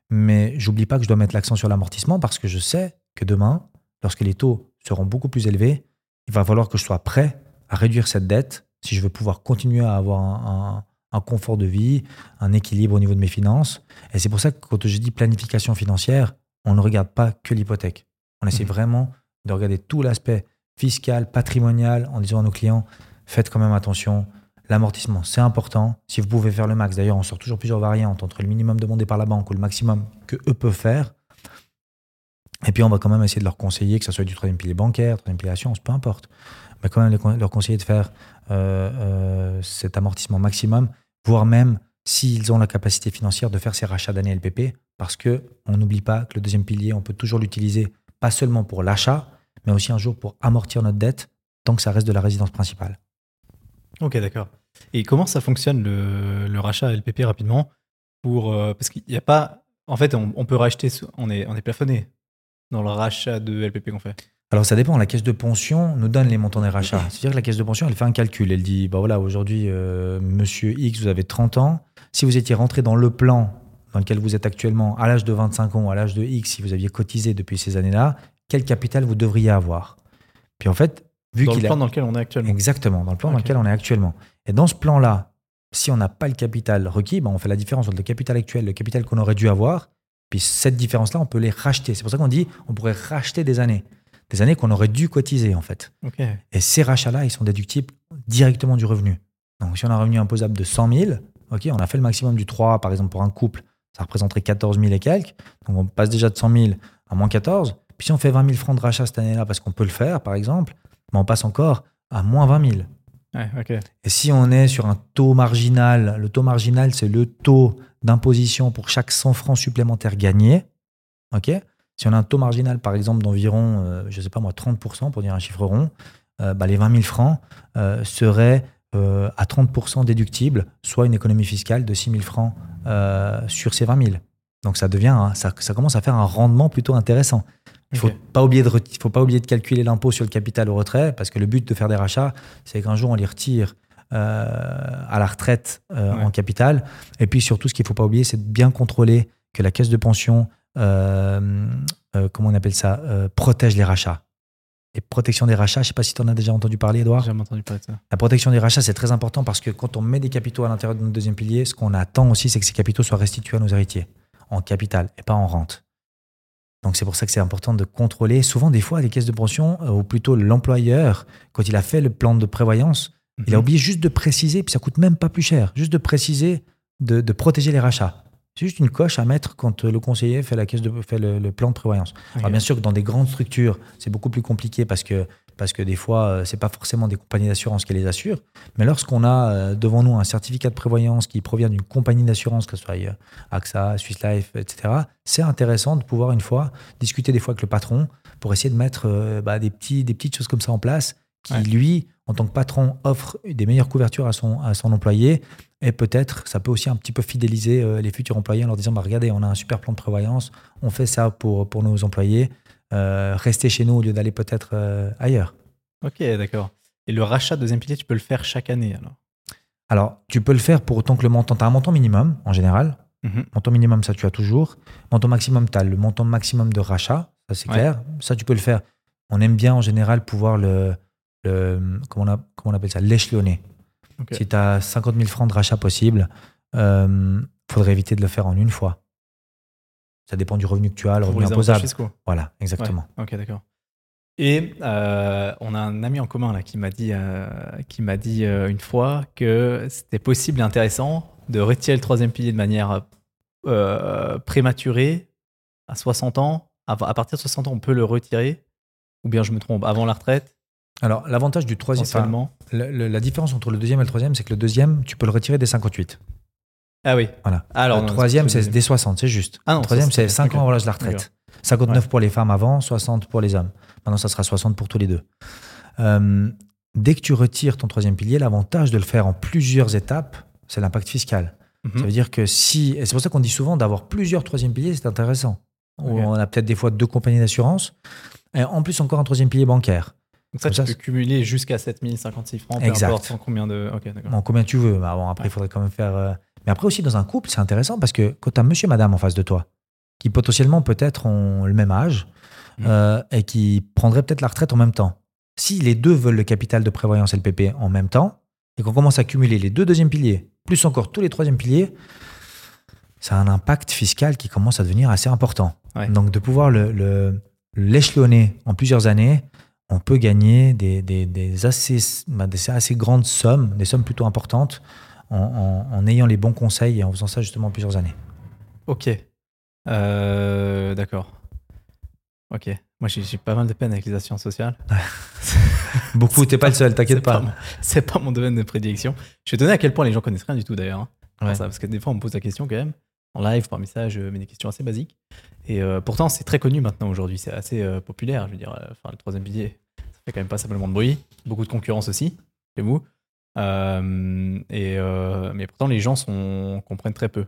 Mais j'oublie pas que je dois mettre l'accent sur l'amortissement parce que je sais que demain, lorsque les taux seront beaucoup plus élevés, il va falloir que je sois prêt à réduire cette dette si je veux pouvoir continuer à avoir un, un- un confort de vie, un équilibre au niveau de mes finances. Et c'est pour ça que quand je dis planification financière, on ne regarde pas que l'hypothèque. On essaie Mhm. vraiment de regarder tout l'aspect fiscal, patrimonial, en disant à nos clients, faites quand même attention. L'amortissement, c'est important. Si vous pouvez faire le max, d'ailleurs, on sort toujours plusieurs variantes entre le minimum demandé par la banque ou le maximum que eux peuvent faire. Et puis, on va quand même essayer de leur conseiller, que ce soit du troisième pilier bancaire, troisième pilier assurance, peu importe. Mais quand même leur conseiller de faire euh, euh, cet amortissement maximum, voire même, s'ils ont la capacité financière, de faire ces rachats d'année LPP, parce que on n'oublie pas que le deuxième pilier, on peut toujours l'utiliser, pas seulement pour l'achat, mais aussi un jour pour amortir notre dette, tant que ça reste de la résidence principale. Ok, d'accord. Et comment ça fonctionne le, le rachat LPP rapidement pour, euh, Parce qu'il n'y a pas. En fait, on, on peut racheter. On est, on est plafonné dans le rachat de LPP qu'on fait. Alors ça dépend, la caisse de pension nous donne les montants des rachats. C'est-à-dire que la caisse de pension, elle fait un calcul. Elle dit, bah voilà, aujourd'hui, euh, monsieur X, vous avez 30 ans. Si vous étiez rentré dans le plan dans lequel vous êtes actuellement, à l'âge de 25 ans, à l'âge de X, si vous aviez cotisé depuis ces années-là, quel capital vous devriez avoir? Puis en fait, vu Dans le a... plan dans lequel on est actuellement. Exactement, dans le plan dans lequel on est actuellement. Et dans ce plan-là, Si on n'a pas le capital requis, ben on fait la différence entre le capital actuel, le capital qu'on aurait dû avoir, puis cette différence-là, on peut les racheter. C'est pour ça qu'on dit on pourrait racheter des années. Des années qu'on aurait dû cotiser, en fait. Ok. Et ces rachats-là, ils sont déductibles directement du revenu. Donc, si on a un revenu imposable de 100 000, ok, on a fait le maximum du 3, par exemple, pour un couple, ça représenterait 14 000 et quelques. Donc, on passe déjà de 100 000 à moins 14. Puis, si on fait 20 000 francs de rachat cette année-là, parce qu'on peut le faire, par exemple, ben, on passe encore à moins 20 000. Ouais, ok. Et si on est sur un taux marginal, le taux marginal, c'est le taux d'imposition pour chaque 100 francs supplémentaires gagnés. ok? Si on a un taux marginal, par exemple, d'environ, euh, je ne sais pas moi, 30%, pour dire un chiffre rond, euh, bah, les 20 000 francs euh, seraient à 30% déductibles, soit une économie fiscale de 6 000 francs sur ces 20 000. Donc ça devient, un- ça, ça commence à faire un rendement plutôt intéressant. Il ne faut, pas oublier de faut pas oublier de calculer l'impôt sur le capital au retrait, parce que le but de faire des rachats, c'est qu'un jour on les retire euh, à la retraite euh, Ouais. en capital. Et puis surtout, ce qu'il ne faut pas oublier, c'est de bien contrôler que la caisse de pension, euh, comment on appelle ça, protège les rachats. Et protection des rachats, je ne sais pas si tu en as déjà entendu parler, Edouard. J'ai jamais entendu parler de ça. La protection des rachats, c'est très important parce que quand on met des capitaux à l'intérieur de notre deuxième pilier, ce qu'on attend aussi, c'est que ces capitaux soient restitués à nos héritiers en capital et pas en rente. Donc c'est pour ça que c'est important de contrôler. Souvent, des fois, les caisses de pension, euh, ou plutôt l'employeur, quand il a fait le plan de prévoyance, il a Mhm. oublié juste de préciser, puis ça coûte même pas plus cher, juste de préciser de, de protéger les rachats. C'est juste une coche à mettre quand euh, le conseiller fait, la caisse de, fait le, le plan de prévoyance. Alors bien sûr que dans des grandes structures, c'est beaucoup plus compliqué parce que, parce que des fois, euh, c'est pas forcément des compagnies d'assurance qui les assurent. Mais lorsqu'on a euh, devant nous un certificat de prévoyance qui provient d'une compagnie d'assurance, que ce soit euh, AXA, Swiss Life, etc., c'est intéressant de pouvoir une fois discuter des fois avec le patron pour essayer de mettre bah, des, petits, des petites choses comme ça en place qui, Ouais. lui, en tant que patron, offre des meilleures couvertures à son, à son employé. Et peut-être, ça peut aussi un petit peu fidéliser les futurs employés en leur disant, bah, regardez, on a un super plan de prévoyance, on fait ça pour, pour nos employés, euh, restez chez nous au lieu d'aller peut-être euh, ailleurs. Ok, d'accord. Et le rachat de deuxième pilier, tu peux le faire chaque année alors? Alors, tu peux le faire pour autant que le montant, tu as un montant minimum en général. Mhm. Montant minimum, ça tu as toujours. Montant maximum, tu as le montant maximum de rachat, ça c'est Ouais. clair. Ça tu peux le faire. On aime bien en général pouvoir le, le comment, on a- comment on appelle ça, l'échelonner. Si tu as 50 000 francs de rachat possible, il faudrait éviter de le faire en une fois. Ça dépend du revenu que tu as, le revenu imposable. Voilà, exactement. Ouais, Ok, d'accord. Et euh, on a un ami en commun là qui m'a dit, euh, qui m'a dit euh, une fois que c'était possible et intéressant de retirer le troisième pilier de manière prématurée à 60 ans. À, à partir de 60 ans, on peut le retirer? Ou bien je me trompe, avant la retraite, Alors, l'avantage du troisième, enfin, le- la différence entre le deuxième et le troisième, c'est que le deuxième, tu peux le retirer dès 58. Ah oui. Voilà. Alors, le non, troisième, c'est dès 60, c'est juste. Ah non, troisième, c'est c'est- 5 ans avant l'âge de la retraite. 59 pour les femmes avant, 60 pour les hommes. Maintenant, ça sera 60 pour tous les deux. Euh, dès que tu retires ton troisième pilier, l'avantage de le faire en plusieurs étapes, c'est l'impact fiscal. Mhm. Ça veut dire que si, et c'est pour ça qu'on dit souvent d'avoir plusieurs troisième piliers, c'est intéressant. On a peut-être des fois deux compagnies d'assurance, et en plus encore un troisième pilier bancaire. Donc ça, Comme tu ça, peux cumuler jusqu'à 7056 francs, peu Exact. importe sans combien de... Bon, combien tu veux. Mais bon, après, il faudrait quand même faire. Mais après aussi, dans un couple, c'est intéressant parce que quand tu as monsieur, madame en face de toi, qui potentiellement peut-être ont le même âge Mhm. euh, et qui prendraient peut-être la retraite en même temps, si les deux veulent le capital de prévoyance LPP en même temps, et qu'on commence à cumuler les deux deuxièmes piliers, plus encore tous les troisièmes piliers, ça a un impact fiscal qui commence à devenir assez important. Ouais. Donc de pouvoir le- le- l'échelonner en plusieurs années, on peut gagner des, des- des assez, bah, des assez grandes sommes, des sommes plutôt importantes, en, en- en ayant les bons conseils et en faisant ça justement en plusieurs années. Ok. Euh, D'accord. Ok. Moi, j'ai pas mal de peine avec les assurances sociales. Beaucoup, t'es pas le seul, t'inquiète pas. mon- C'est pas mon domaine de prédilection. Je vais te donner à quel point les gens connaissent rien du tout d'ailleurs. hein, Ouais. parce que des fois, on me pose la question quand même. En live, par message, euh, mais des questions assez basiques. Et euh, pourtant, c'est très connu maintenant aujourd'hui. C'est assez euh, populaire. Je veux dire, enfin, le troisième pilier, ça fait quand même pas simplement de bruit. Beaucoup de concurrence aussi, chez vous. Euh, et, euh, mais pourtant, les gens sont, comprennent très peu.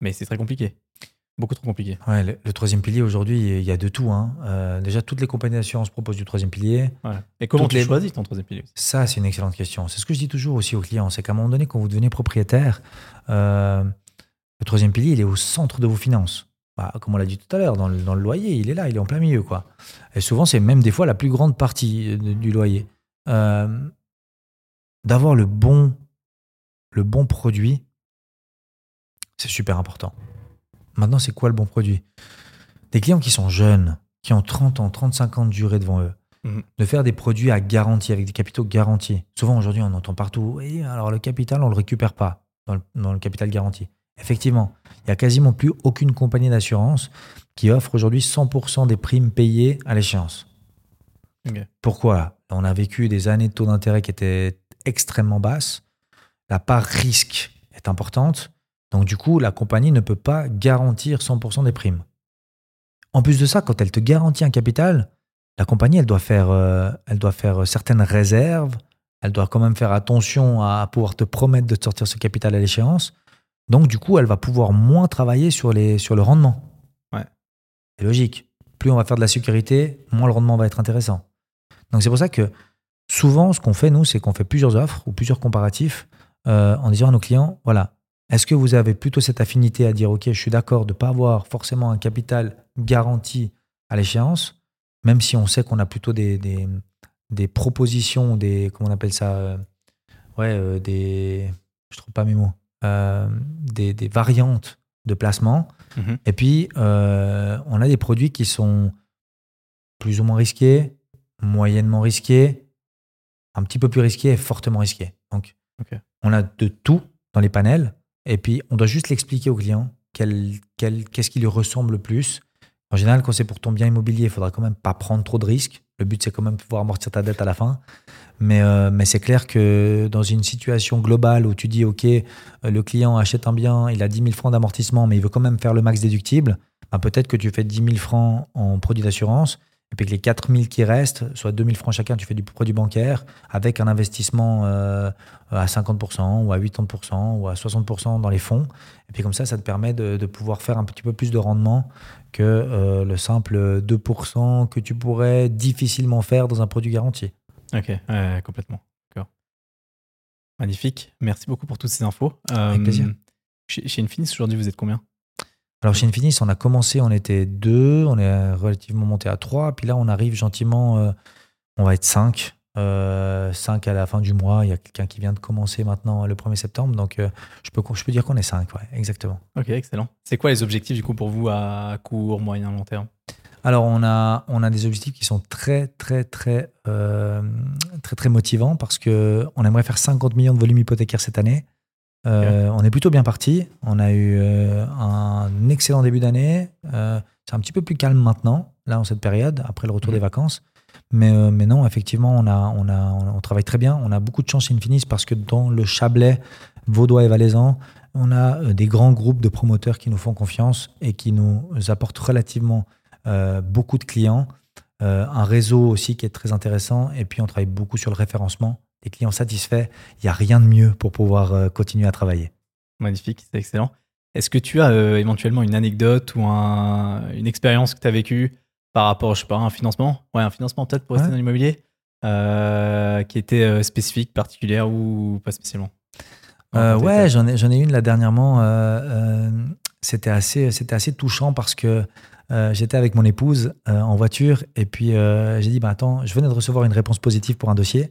Mais c'est très compliqué. Beaucoup trop compliqué. Ouais, le, le troisième pilier aujourd'hui, il y a de tout. hein. Euh, déjà, toutes les compagnies d'assurance proposent du troisième pilier. Voilà. Et comment Toutes tu les- choisis ton troisième pilier Ça, c'est une excellente question. C'est ce que je dis toujours aussi aux clients. C'est qu'à un moment donné, quand vous devenez propriétaire, le troisième pilier, il est au centre de vos finances. Bah, comme on l'a dit tout à l'heure, dans le, dans le loyer, il est là, il est en plein milieu. Quoi. Et souvent, c'est même des fois la plus grande partie de- du loyer. Euh, D'avoir le bon le bon produit, c'est super important. Maintenant, c'est quoi le bon produit? Des clients qui sont jeunes, qui ont 30 ans, 35 ans de durée devant eux, Mhm. de faire des produits à garantie, avec des capitaux garantis. Souvent, aujourd'hui, on entend partout, oui, alors le capital, on ne le récupère pas dans le, dans le capital garanti. Effectivement, il n'y a quasiment plus aucune compagnie d'assurance qui offre aujourd'hui 100% des primes payées à l'échéance. Pourquoi? On a vécu des années de taux d'intérêt qui étaient extrêmement basses. La part risque est importante. Donc, du coup, la compagnie ne peut pas garantir 100% des primes. En plus de ça, quand elle te garantit un capital, la compagnie, elle doit faire, euh, elle doit faire certaines réserves. Elle doit quand même faire attention à pouvoir te promettre de te sortir ce capital à l'échéance. Donc, du coup, elle va pouvoir moins travailler sur, les, sur le rendement. Ouais. C'est logique. Plus on va faire de la sécurité, moins le rendement va être intéressant. Donc, c'est pour ça que souvent, ce qu'on fait, nous, c'est qu'on fait plusieurs offres ou plusieurs comparatifs euh, en disant à nos clients, voilà, est-ce que vous avez plutôt cette affinité à dire, OK, je suis d'accord de ne pas avoir forcément un capital garanti à l'échéance, même si on sait qu'on a plutôt des, des, des propositions, des, comment on appelle ça euh, Ouais, euh, des, je trouve pas mes mots, des, des variantes de placement. Mhm. Et puis, on a des produits qui sont plus ou moins risqués, moyennement risqués, un petit peu plus risqués et fortement risqués. Donc, on a de tout dans les panels. Et puis, on doit juste l'expliquer au client quel- qu'est-ce qui lui ressemble le plus. En général, quand c'est pour ton bien immobilier, il faudra quand même pas prendre trop de risques. Le but, c'est quand même de pouvoir amortir ta dette à la fin. Mais, euh, mais c'est clair que dans une situation globale où tu dis, OK, le client achète un bien, il a 10 000 francs d'amortissement, mais il veut quand même faire le max déductible, ben peut-être que tu fais 10 000 francs en produit d'assurance, et puis que les 4 000 qui restent, soit 2 000 francs chacun, tu fais du produit bancaire avec un investissement euh, à 50% ou à 80% ou à 60% dans les fonds. Et puis comme ça, ça te permet de, de pouvoir faire un petit peu plus de rendement que euh, le simple 2% que tu pourrais difficilement faire dans un produit garanti. Ok, ouais, complètement. D'accord. Magnifique. Merci beaucoup pour toutes ces infos. Avec Euh, plaisir. Chez, chez Infinis, aujourd'hui, vous êtes combien? Alors chez Infinis, on a commencé, on était deux, on est relativement monté à trois, puis là on arrive gentiment, euh, on va être cinq, euh, cinq à la fin du mois. Il y a quelqu'un qui vient de commencer maintenant le 1er septembre, donc euh, je, peux, je peux dire qu'on est cinq, ouais, exactement. Ok, excellent. C'est quoi les objectifs du coup pour vous à court, moyen, long terme? Alors on a, on a des objectifs qui sont très très très euh, très très motivants parce que on aimerait faire 50 millions de volume hypothécaire cette année. Euh, On est plutôt bien parti. On a eu euh, un excellent début d'année. Euh, c'est un petit peu plus calme maintenant, là en cette période, après le retour Mhm. des vacances. Mais, mais non, effectivement, on, a, on, a, on, on travaille très bien. On a beaucoup de chance Infinis parce que dans le Chablais, Vaudois et Valaisan, on a des grands groupes de promoteurs qui nous font confiance et qui nous apportent relativement beaucoup de clients. Un réseau aussi qui est très intéressant. Et puis, on travaille beaucoup sur le référencement. Les clients satisfaits, il n'y a rien de mieux pour pouvoir euh, continuer à travailler. Magnifique, c'est excellent. Est-ce que tu as euh, éventuellement une anecdote ou un- une expérience que tu as vécue par rapport, je sais pas, à un financement? Ouais, un financement peut-être pour rester Ouais. dans l'immobilier euh, qui était euh, spécifique, particulière ou pas spécialement? Ouais, j'en ai, j'en ai une là dernièrement. c'était assez, c'était assez touchant parce que j'étais avec mon épouse en voiture et puis j'ai dit bah attends, je venais de recevoir une réponse positive pour un dossier.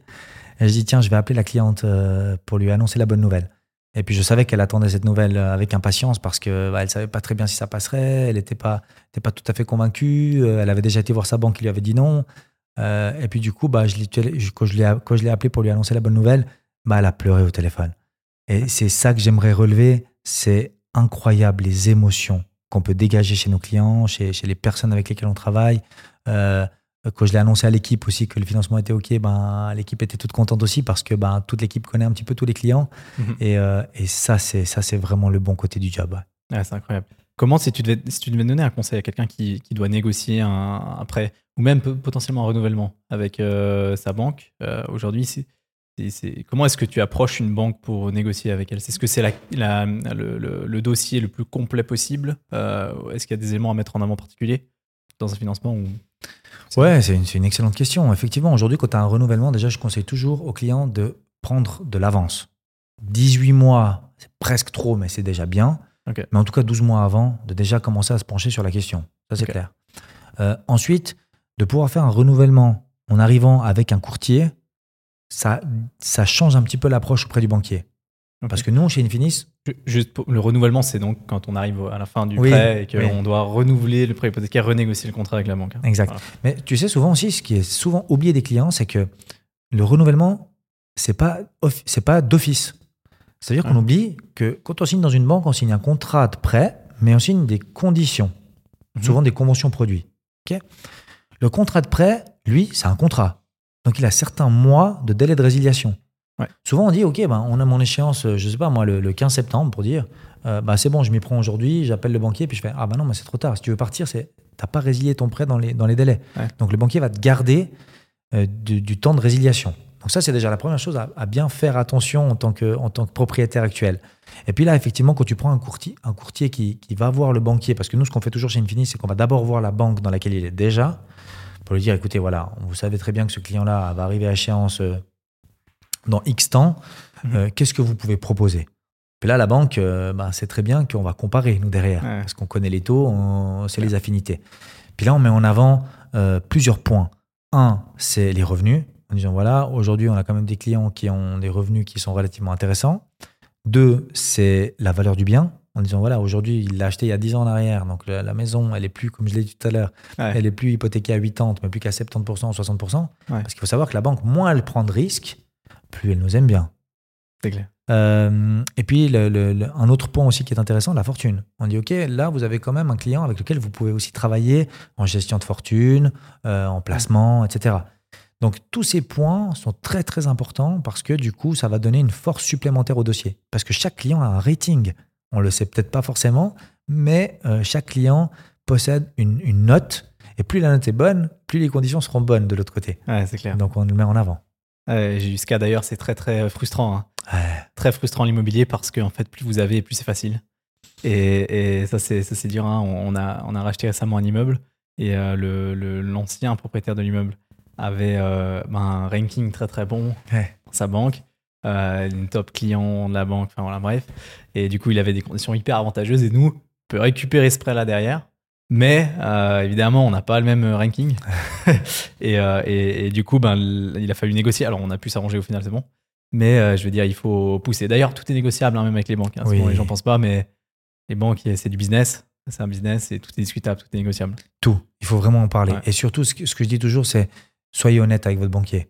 Et j'ai dit tiens, je vais appeler la cliente euh, pour lui annoncer la bonne nouvelle. Et puis je savais qu'elle attendait cette nouvelle euh, avec impatience parce que bah, elle savait pas très bien si ça passerait. Elle n'était pas, était pas tout à fait convaincue. euh, elle avait déjà été voir sa banque qui lui avait dit non. Et puis du coup, bah, je quand je l'ai je appelé pour lui annoncer la bonne nouvelle, bah, elle a pleuré au téléphone. Et c'est ça que j'aimerais relever, c'est incroyable les émotions qu'on peut dégager chez nos clients, chez, chez les personnes avec lesquelles on travaille. Quand je l'ai annoncé à l'équipe aussi que le financement était OK, ben, l'équipe était toute contente aussi parce que ben, toute l'équipe connaît un petit peu tous les clients. Mhm. Et, euh, et ça, c'est ça, c'est vraiment le bon côté du job. ouais. Ouais, c'est incroyable. Comment, si tu, devais, si tu devais donner un conseil à quelqu'un qui, qui doit négocier un, un prêt ou même potentiellement un renouvellement avec euh, sa banque, euh, aujourd'hui, c'est, c'est- c'est- comment est-ce que tu approches une banque pour négocier avec elle? Est-ce que c'est la, la- le, le- le dossier le plus complet possible? Euh, Est-ce qu'il y a des éléments à mettre en avant particulier dans un financement ou... Ouais, c'est une, excellente question. Effectivement, aujourd'hui, quand tu as un renouvellement, déjà, je conseille toujours aux clients de prendre de l'avance. 18 mois, c'est presque trop, mais c'est déjà bien. Mais en tout cas, 12 mois avant, de déjà commencer à se pencher sur la question. Ça, c'est clair. Euh, ensuite, de pouvoir faire un renouvellement en arrivant avec un courtier, ça, ça change un petit peu l'approche auprès du banquier. Parce que nous, chez Infinis, Juste pour- le renouvellement, c'est donc quand on arrive à la fin du Oui, prêt et qu'on oui. doit renouveler le prêt hypothécaire, renégocier le contrat avec la banque. hein. Exact. Voilà. Mais tu sais, souvent aussi, ce qui est souvent oublié des clients, c'est que le renouvellement, c'est pas, c'est pas d'office. C'est-à-dire qu'on Ouais. oublie que quand on signe dans une banque, on signe un contrat de prêt, mais on signe des conditions, Mhm. souvent des conventions produits. Ok? Le contrat de prêt, lui, c'est un contrat. Donc il a certains mois de délai de résiliation. Ouais. Souvent, on dit, OK, ben, on a mon échéance, euh, je sais pas moi, le, le 15 septembre pour dire, euh, bah, c'est bon, je m'y prends aujourd'hui, j'appelle le banquier, puis je fais, ah ben non, mais c'est trop tard. Si tu veux partir, c'est t'as pas résilié ton prêt dans les, dans les délais. Ouais. Donc le banquier va te garder euh, du, du temps de résiliation. Donc ça, c'est déjà la première chose à, à bien faire attention en tant, que, en tant que propriétaire actuel. Et puis là, effectivement, quand tu prends un courtier, un courtier qui, qui va voir le banquier, parce que nous, ce qu'on fait toujours chez Infinis, c'est qu'on va d'abord voir la banque dans laquelle il est déjà, pour lui dire, écoutez, voilà, vous savez très bien que ce client-là va arriver à échéance dans X temps, Mhm. euh, qu'est-ce que vous pouvez proposer? Puis là, la banque, euh, bah, c'est très bien qu'on va comparer, nous, derrière, Ouais. parce qu'on connaît les taux, on sait les affinités. Puis là, on met en avant euh, plusieurs points. Un, c'est les revenus, en disant, voilà, aujourd'hui, on a quand même des clients qui ont des revenus qui sont relativement intéressants. Deux, c'est la valeur du bien, en disant, voilà, aujourd'hui, il l'a acheté il y a 10 ans en arrière, donc la, la maison, elle est plus, comme je l'ai dit tout à l'heure, Ouais. elle est plus hypothéquée à 80, mais plus qu'à 70% ou 60%. Ouais. Parce qu'il faut savoir que la banque, moins elle prend de risques, plus elle nous aime bien. C'est clair. Euh, et puis, le- le- le- un autre point aussi qui est intéressant, la fortune. On dit, OK, là, vous avez quand même un client avec lequel vous pouvez aussi travailler en gestion de fortune, euh, en placement, etc. Donc, tous ces points sont très, très importants parce que du coup, ça va donner une force supplémentaire au dossier. Parce que chaque client a un rating. On le sait peut-être pas forcément, mais euh, chaque client possède une, une note. Et plus la note est bonne, plus les conditions seront bonnes de l'autre côté. Ouais, c'est clair. Donc, on le met en avant. Ouais, Jusqu'à d'ailleurs, c'est très très frustrant. hein. Ouais. Très frustrant l'immobilier parce que en fait, plus vous avez, plus c'est facile. Et, et ça, c'est dur. hein. On, a, on a racheté récemment un immeuble et euh, le- le- l'ancien propriétaire de l'immeuble avait euh, ben, un ranking très très bon Ouais. dans sa banque, euh, une top client de la banque, enfin voilà, bref. Et du coup, il avait des conditions hyper avantageuses et nous, on peut récupérer ce prêt là derrière. Mais euh, évidemment, on n'a pas le même ranking. et, euh, et- et du coup, ben, il a fallu négocier. Alors, on a pu s'arranger au final, c'est bon. Mais euh, je veux dire, il faut pousser. D'ailleurs, tout est négociable, hein, même avec les banques. hein. Oui. Souvent, les gens pensent pas, mais les banques, c'est du business. C'est un business et tout est discutable, tout est négociable. Tout. Il faut vraiment en parler. Ouais. Et surtout, ce que, ce que je dis toujours, c'est soyez honnête avec votre banquier.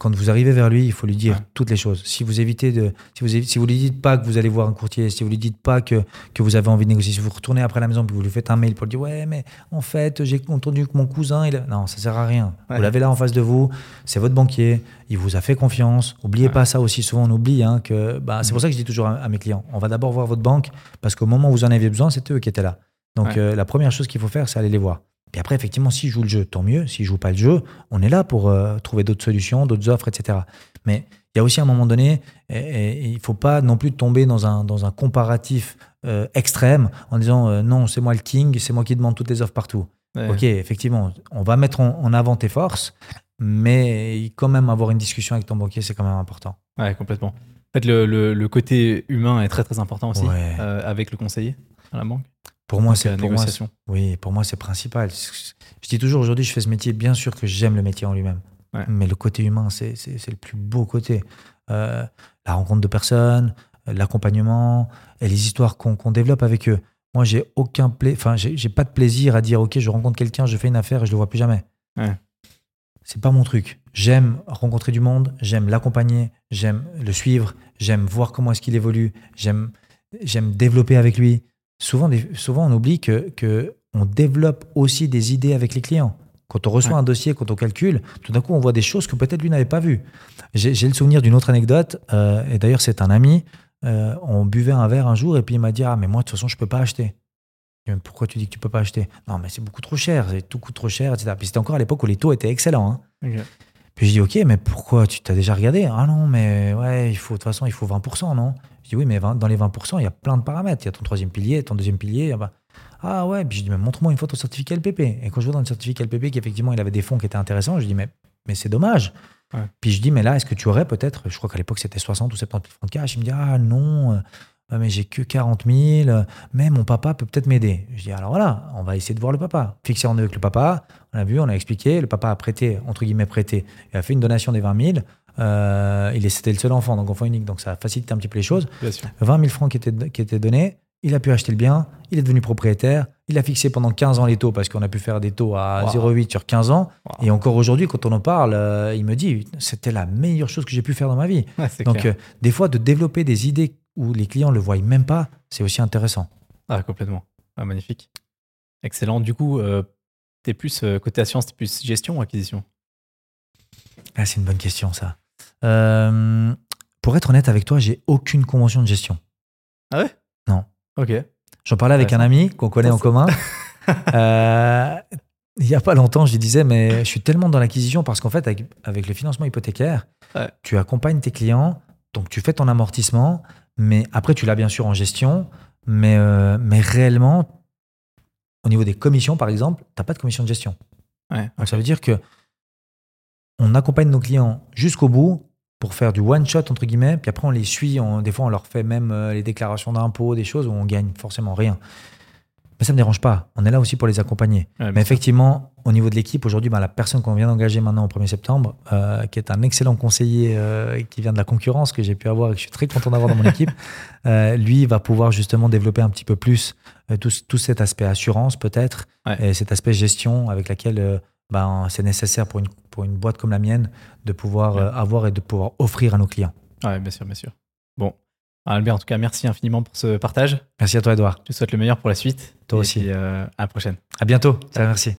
Quand vous arrivez vers lui, il faut lui dire Ouais. toutes les choses. Si vous évitez de, si vous, si vous lui dites pas que vous allez voir un courtier, si vous lui dites pas que, que vous avez envie de négocier, si vous retournez après à la maison puis vous lui faites un mail pour lui dire ouais mais en fait j'ai entendu que mon cousin il a... non ça sert à rien. Ouais. Vous l'avez là en face de vous, c'est votre banquier, il vous a fait confiance. Oubliez Ouais. pas ça aussi. Souvent on oublie hein, que bah, c'est pour ça que je dis toujours à, à mes clients on va d'abord voir votre banque parce qu'au moment où vous en avez besoin c'est eux qui étaient là. Donc euh, la première chose qu'il faut faire c'est aller les voir. Puis après, effectivement, s'ils jouent le jeu, tant mieux. S'ils jouent pas le jeu, on est là pour euh, trouver d'autres solutions, d'autres offres, etc. Mais il y a aussi un moment donné, et, et- et il faut pas non plus tomber dans un, dans un comparatif euh, extrême en disant euh, non, c'est moi le king, c'est moi qui demande toutes les offres partout. Ouais. Ok, effectivement, on va mettre en, en avant tes forces, mais quand même avoir une discussion avec ton banquier, c'est quand même important. Ouais, complètement. En fait, le, le- le côté humain est très très important aussi Ouais. avec le conseiller à la banque. Pour moi, c'est la pour moi. Oui, pour moi, c'est principal. Je dis toujours, aujourd'hui, je fais ce métier, bien sûr que j'aime le métier en lui-même. Ouais. Mais le côté humain, c'est le plus beau côté. Euh, la rencontre de personnes, l'accompagnement et les histoires qu'on qu'on développe avec eux. Moi, j'ai aucun pla... enfin, j'ai pas de plaisir à dire, OK, je rencontre quelqu'un, je fais une affaire et je le vois plus jamais. Ouais. C'est pas mon truc. J'aime rencontrer du monde, j'aime l'accompagner, j'aime le suivre, j'aime voir comment est-ce qu'il évolue, j'aime j'aime développer avec lui. Souvent, des- souvent on oublie que, que on développe aussi des idées avec les clients. Quand on reçoit Ouais. un dossier, quand on calcule, tout d'un coup, on voit des choses que peut-être lui n'avait pas vues. J'ai le souvenir d'une autre anecdote, euh, et d'ailleurs, c'est un ami. euh, on buvait un verre un jour, et puis il m'a dit Ah, mais moi, de toute façon, je peux pas acheter. Pourquoi tu dis que tu peux pas acheter Non, mais c'est beaucoup trop cher, c'est- tout coûte trop cher, etc. Puis c'était encore à l'époque où les taux étaient excellents. hein. Puis je dis, ok, mais pourquoi Tu t'as déjà regardé? Ah non, mais ouais, il faut, de toute façon, il faut 20%, non? Je dis, oui, mais 20 dans les 20%, il y a plein de paramètres. Il y a ton troisième pilier, ton deuxième pilier. ah bah, ah ouais, puis je dis, mais montre-moi une fois ton certificat LPP. Et quand je vois dans le certificat LPP qu'effectivement, il avait des fonds qui étaient intéressants, je dis, mais, mais c'est dommage. Ouais. Puis je dis, mais là, est-ce que tu aurais peut-être, je crois qu'à l'époque, c'était 60 ou 70 000 francs de cash? Il me dit, ah non, ouais, mais j'ai que 40 000, euh, mais mon papa peut peut-être m'aider. Je dis, alors voilà, on va essayer de voir le papa. Fixer en avec le papa, on a vu, on a expliqué, le papa a prêté, entre guillemets prêté, il a fait une donation des 20 000. Euh, il est- C'était le seul enfant, donc enfant unique, donc ça a facilité un petit peu les choses. Bien sûr. 20 000 francs qui étaient, qui étaient donnés, il a pu acheter le bien, il est devenu propriétaire, il a fixé pendant 15 ans les taux parce qu'on a pu faire des taux à Wow. 0,8 sur 15 ans. Wow. Et encore aujourd'hui, quand on en parle, euh, il me dit c'était la meilleure chose que j'ai pu faire dans ma vie. Ouais, Donc, euh, des fois, de développer des idées où les clients ne le voient même pas, c'est aussi intéressant. Ah, complètement. Ah, magnifique. Excellent. Du coup, euh, t'es plus euh, côté assurance, t'es plus gestion ou acquisition? Ah, c'est une bonne question, ça. Euh, pour être honnête avec toi, j'ai aucune convention de gestion. Ah ouais? Non. Ok. J'en parlais avec un ami qu'on connaît en commun. Euh, il n'y a pas longtemps, je lui disais, mais je suis tellement dans l'acquisition parce qu'en fait, avec, avec le financement hypothécaire, Ouais. tu accompagnes tes clients, donc tu fais ton amortissement, mais après, tu l'as bien sûr en gestion, mais, euh, mais réellement, au niveau des commissions, par exemple, tu n'as pas de commission de gestion. Ouais. Donc ça veut dire que on accompagne nos clients jusqu'au bout pour faire du one shot entre guillemets, puis après on les suit, on- des fois on leur fait même euh, les déclarations d'impôts, des choses où on gagne forcément rien. Mais ça me dérange pas. On est là aussi pour les accompagner. Ouais, Mais effectivement, au niveau de l'équipe, aujourd'hui, ben, la personne qu'on vient d'engager maintenant au 1er septembre, euh, qui est un excellent conseiller euh, qui vient de la concurrence que j'ai pu avoir et que je suis très content d'avoir dans mon équipe, euh, lui va pouvoir justement développer un petit peu plus tout, tout cet aspect assurance peut-être Ouais. et cet aspect gestion avec laquelle ben, c'est nécessaire pour une, pour une boîte comme la mienne de pouvoir Ouais. avoir et de pouvoir offrir à nos clients. Ouais, bien sûr, bien sûr. Bon. Albert, en tout cas, merci infiniment pour ce partage. Merci à toi, Edouard. Je te souhaite le meilleur pour la suite. Toi Et aussi. puis, euh, à la prochaine. À bientôt. Merci.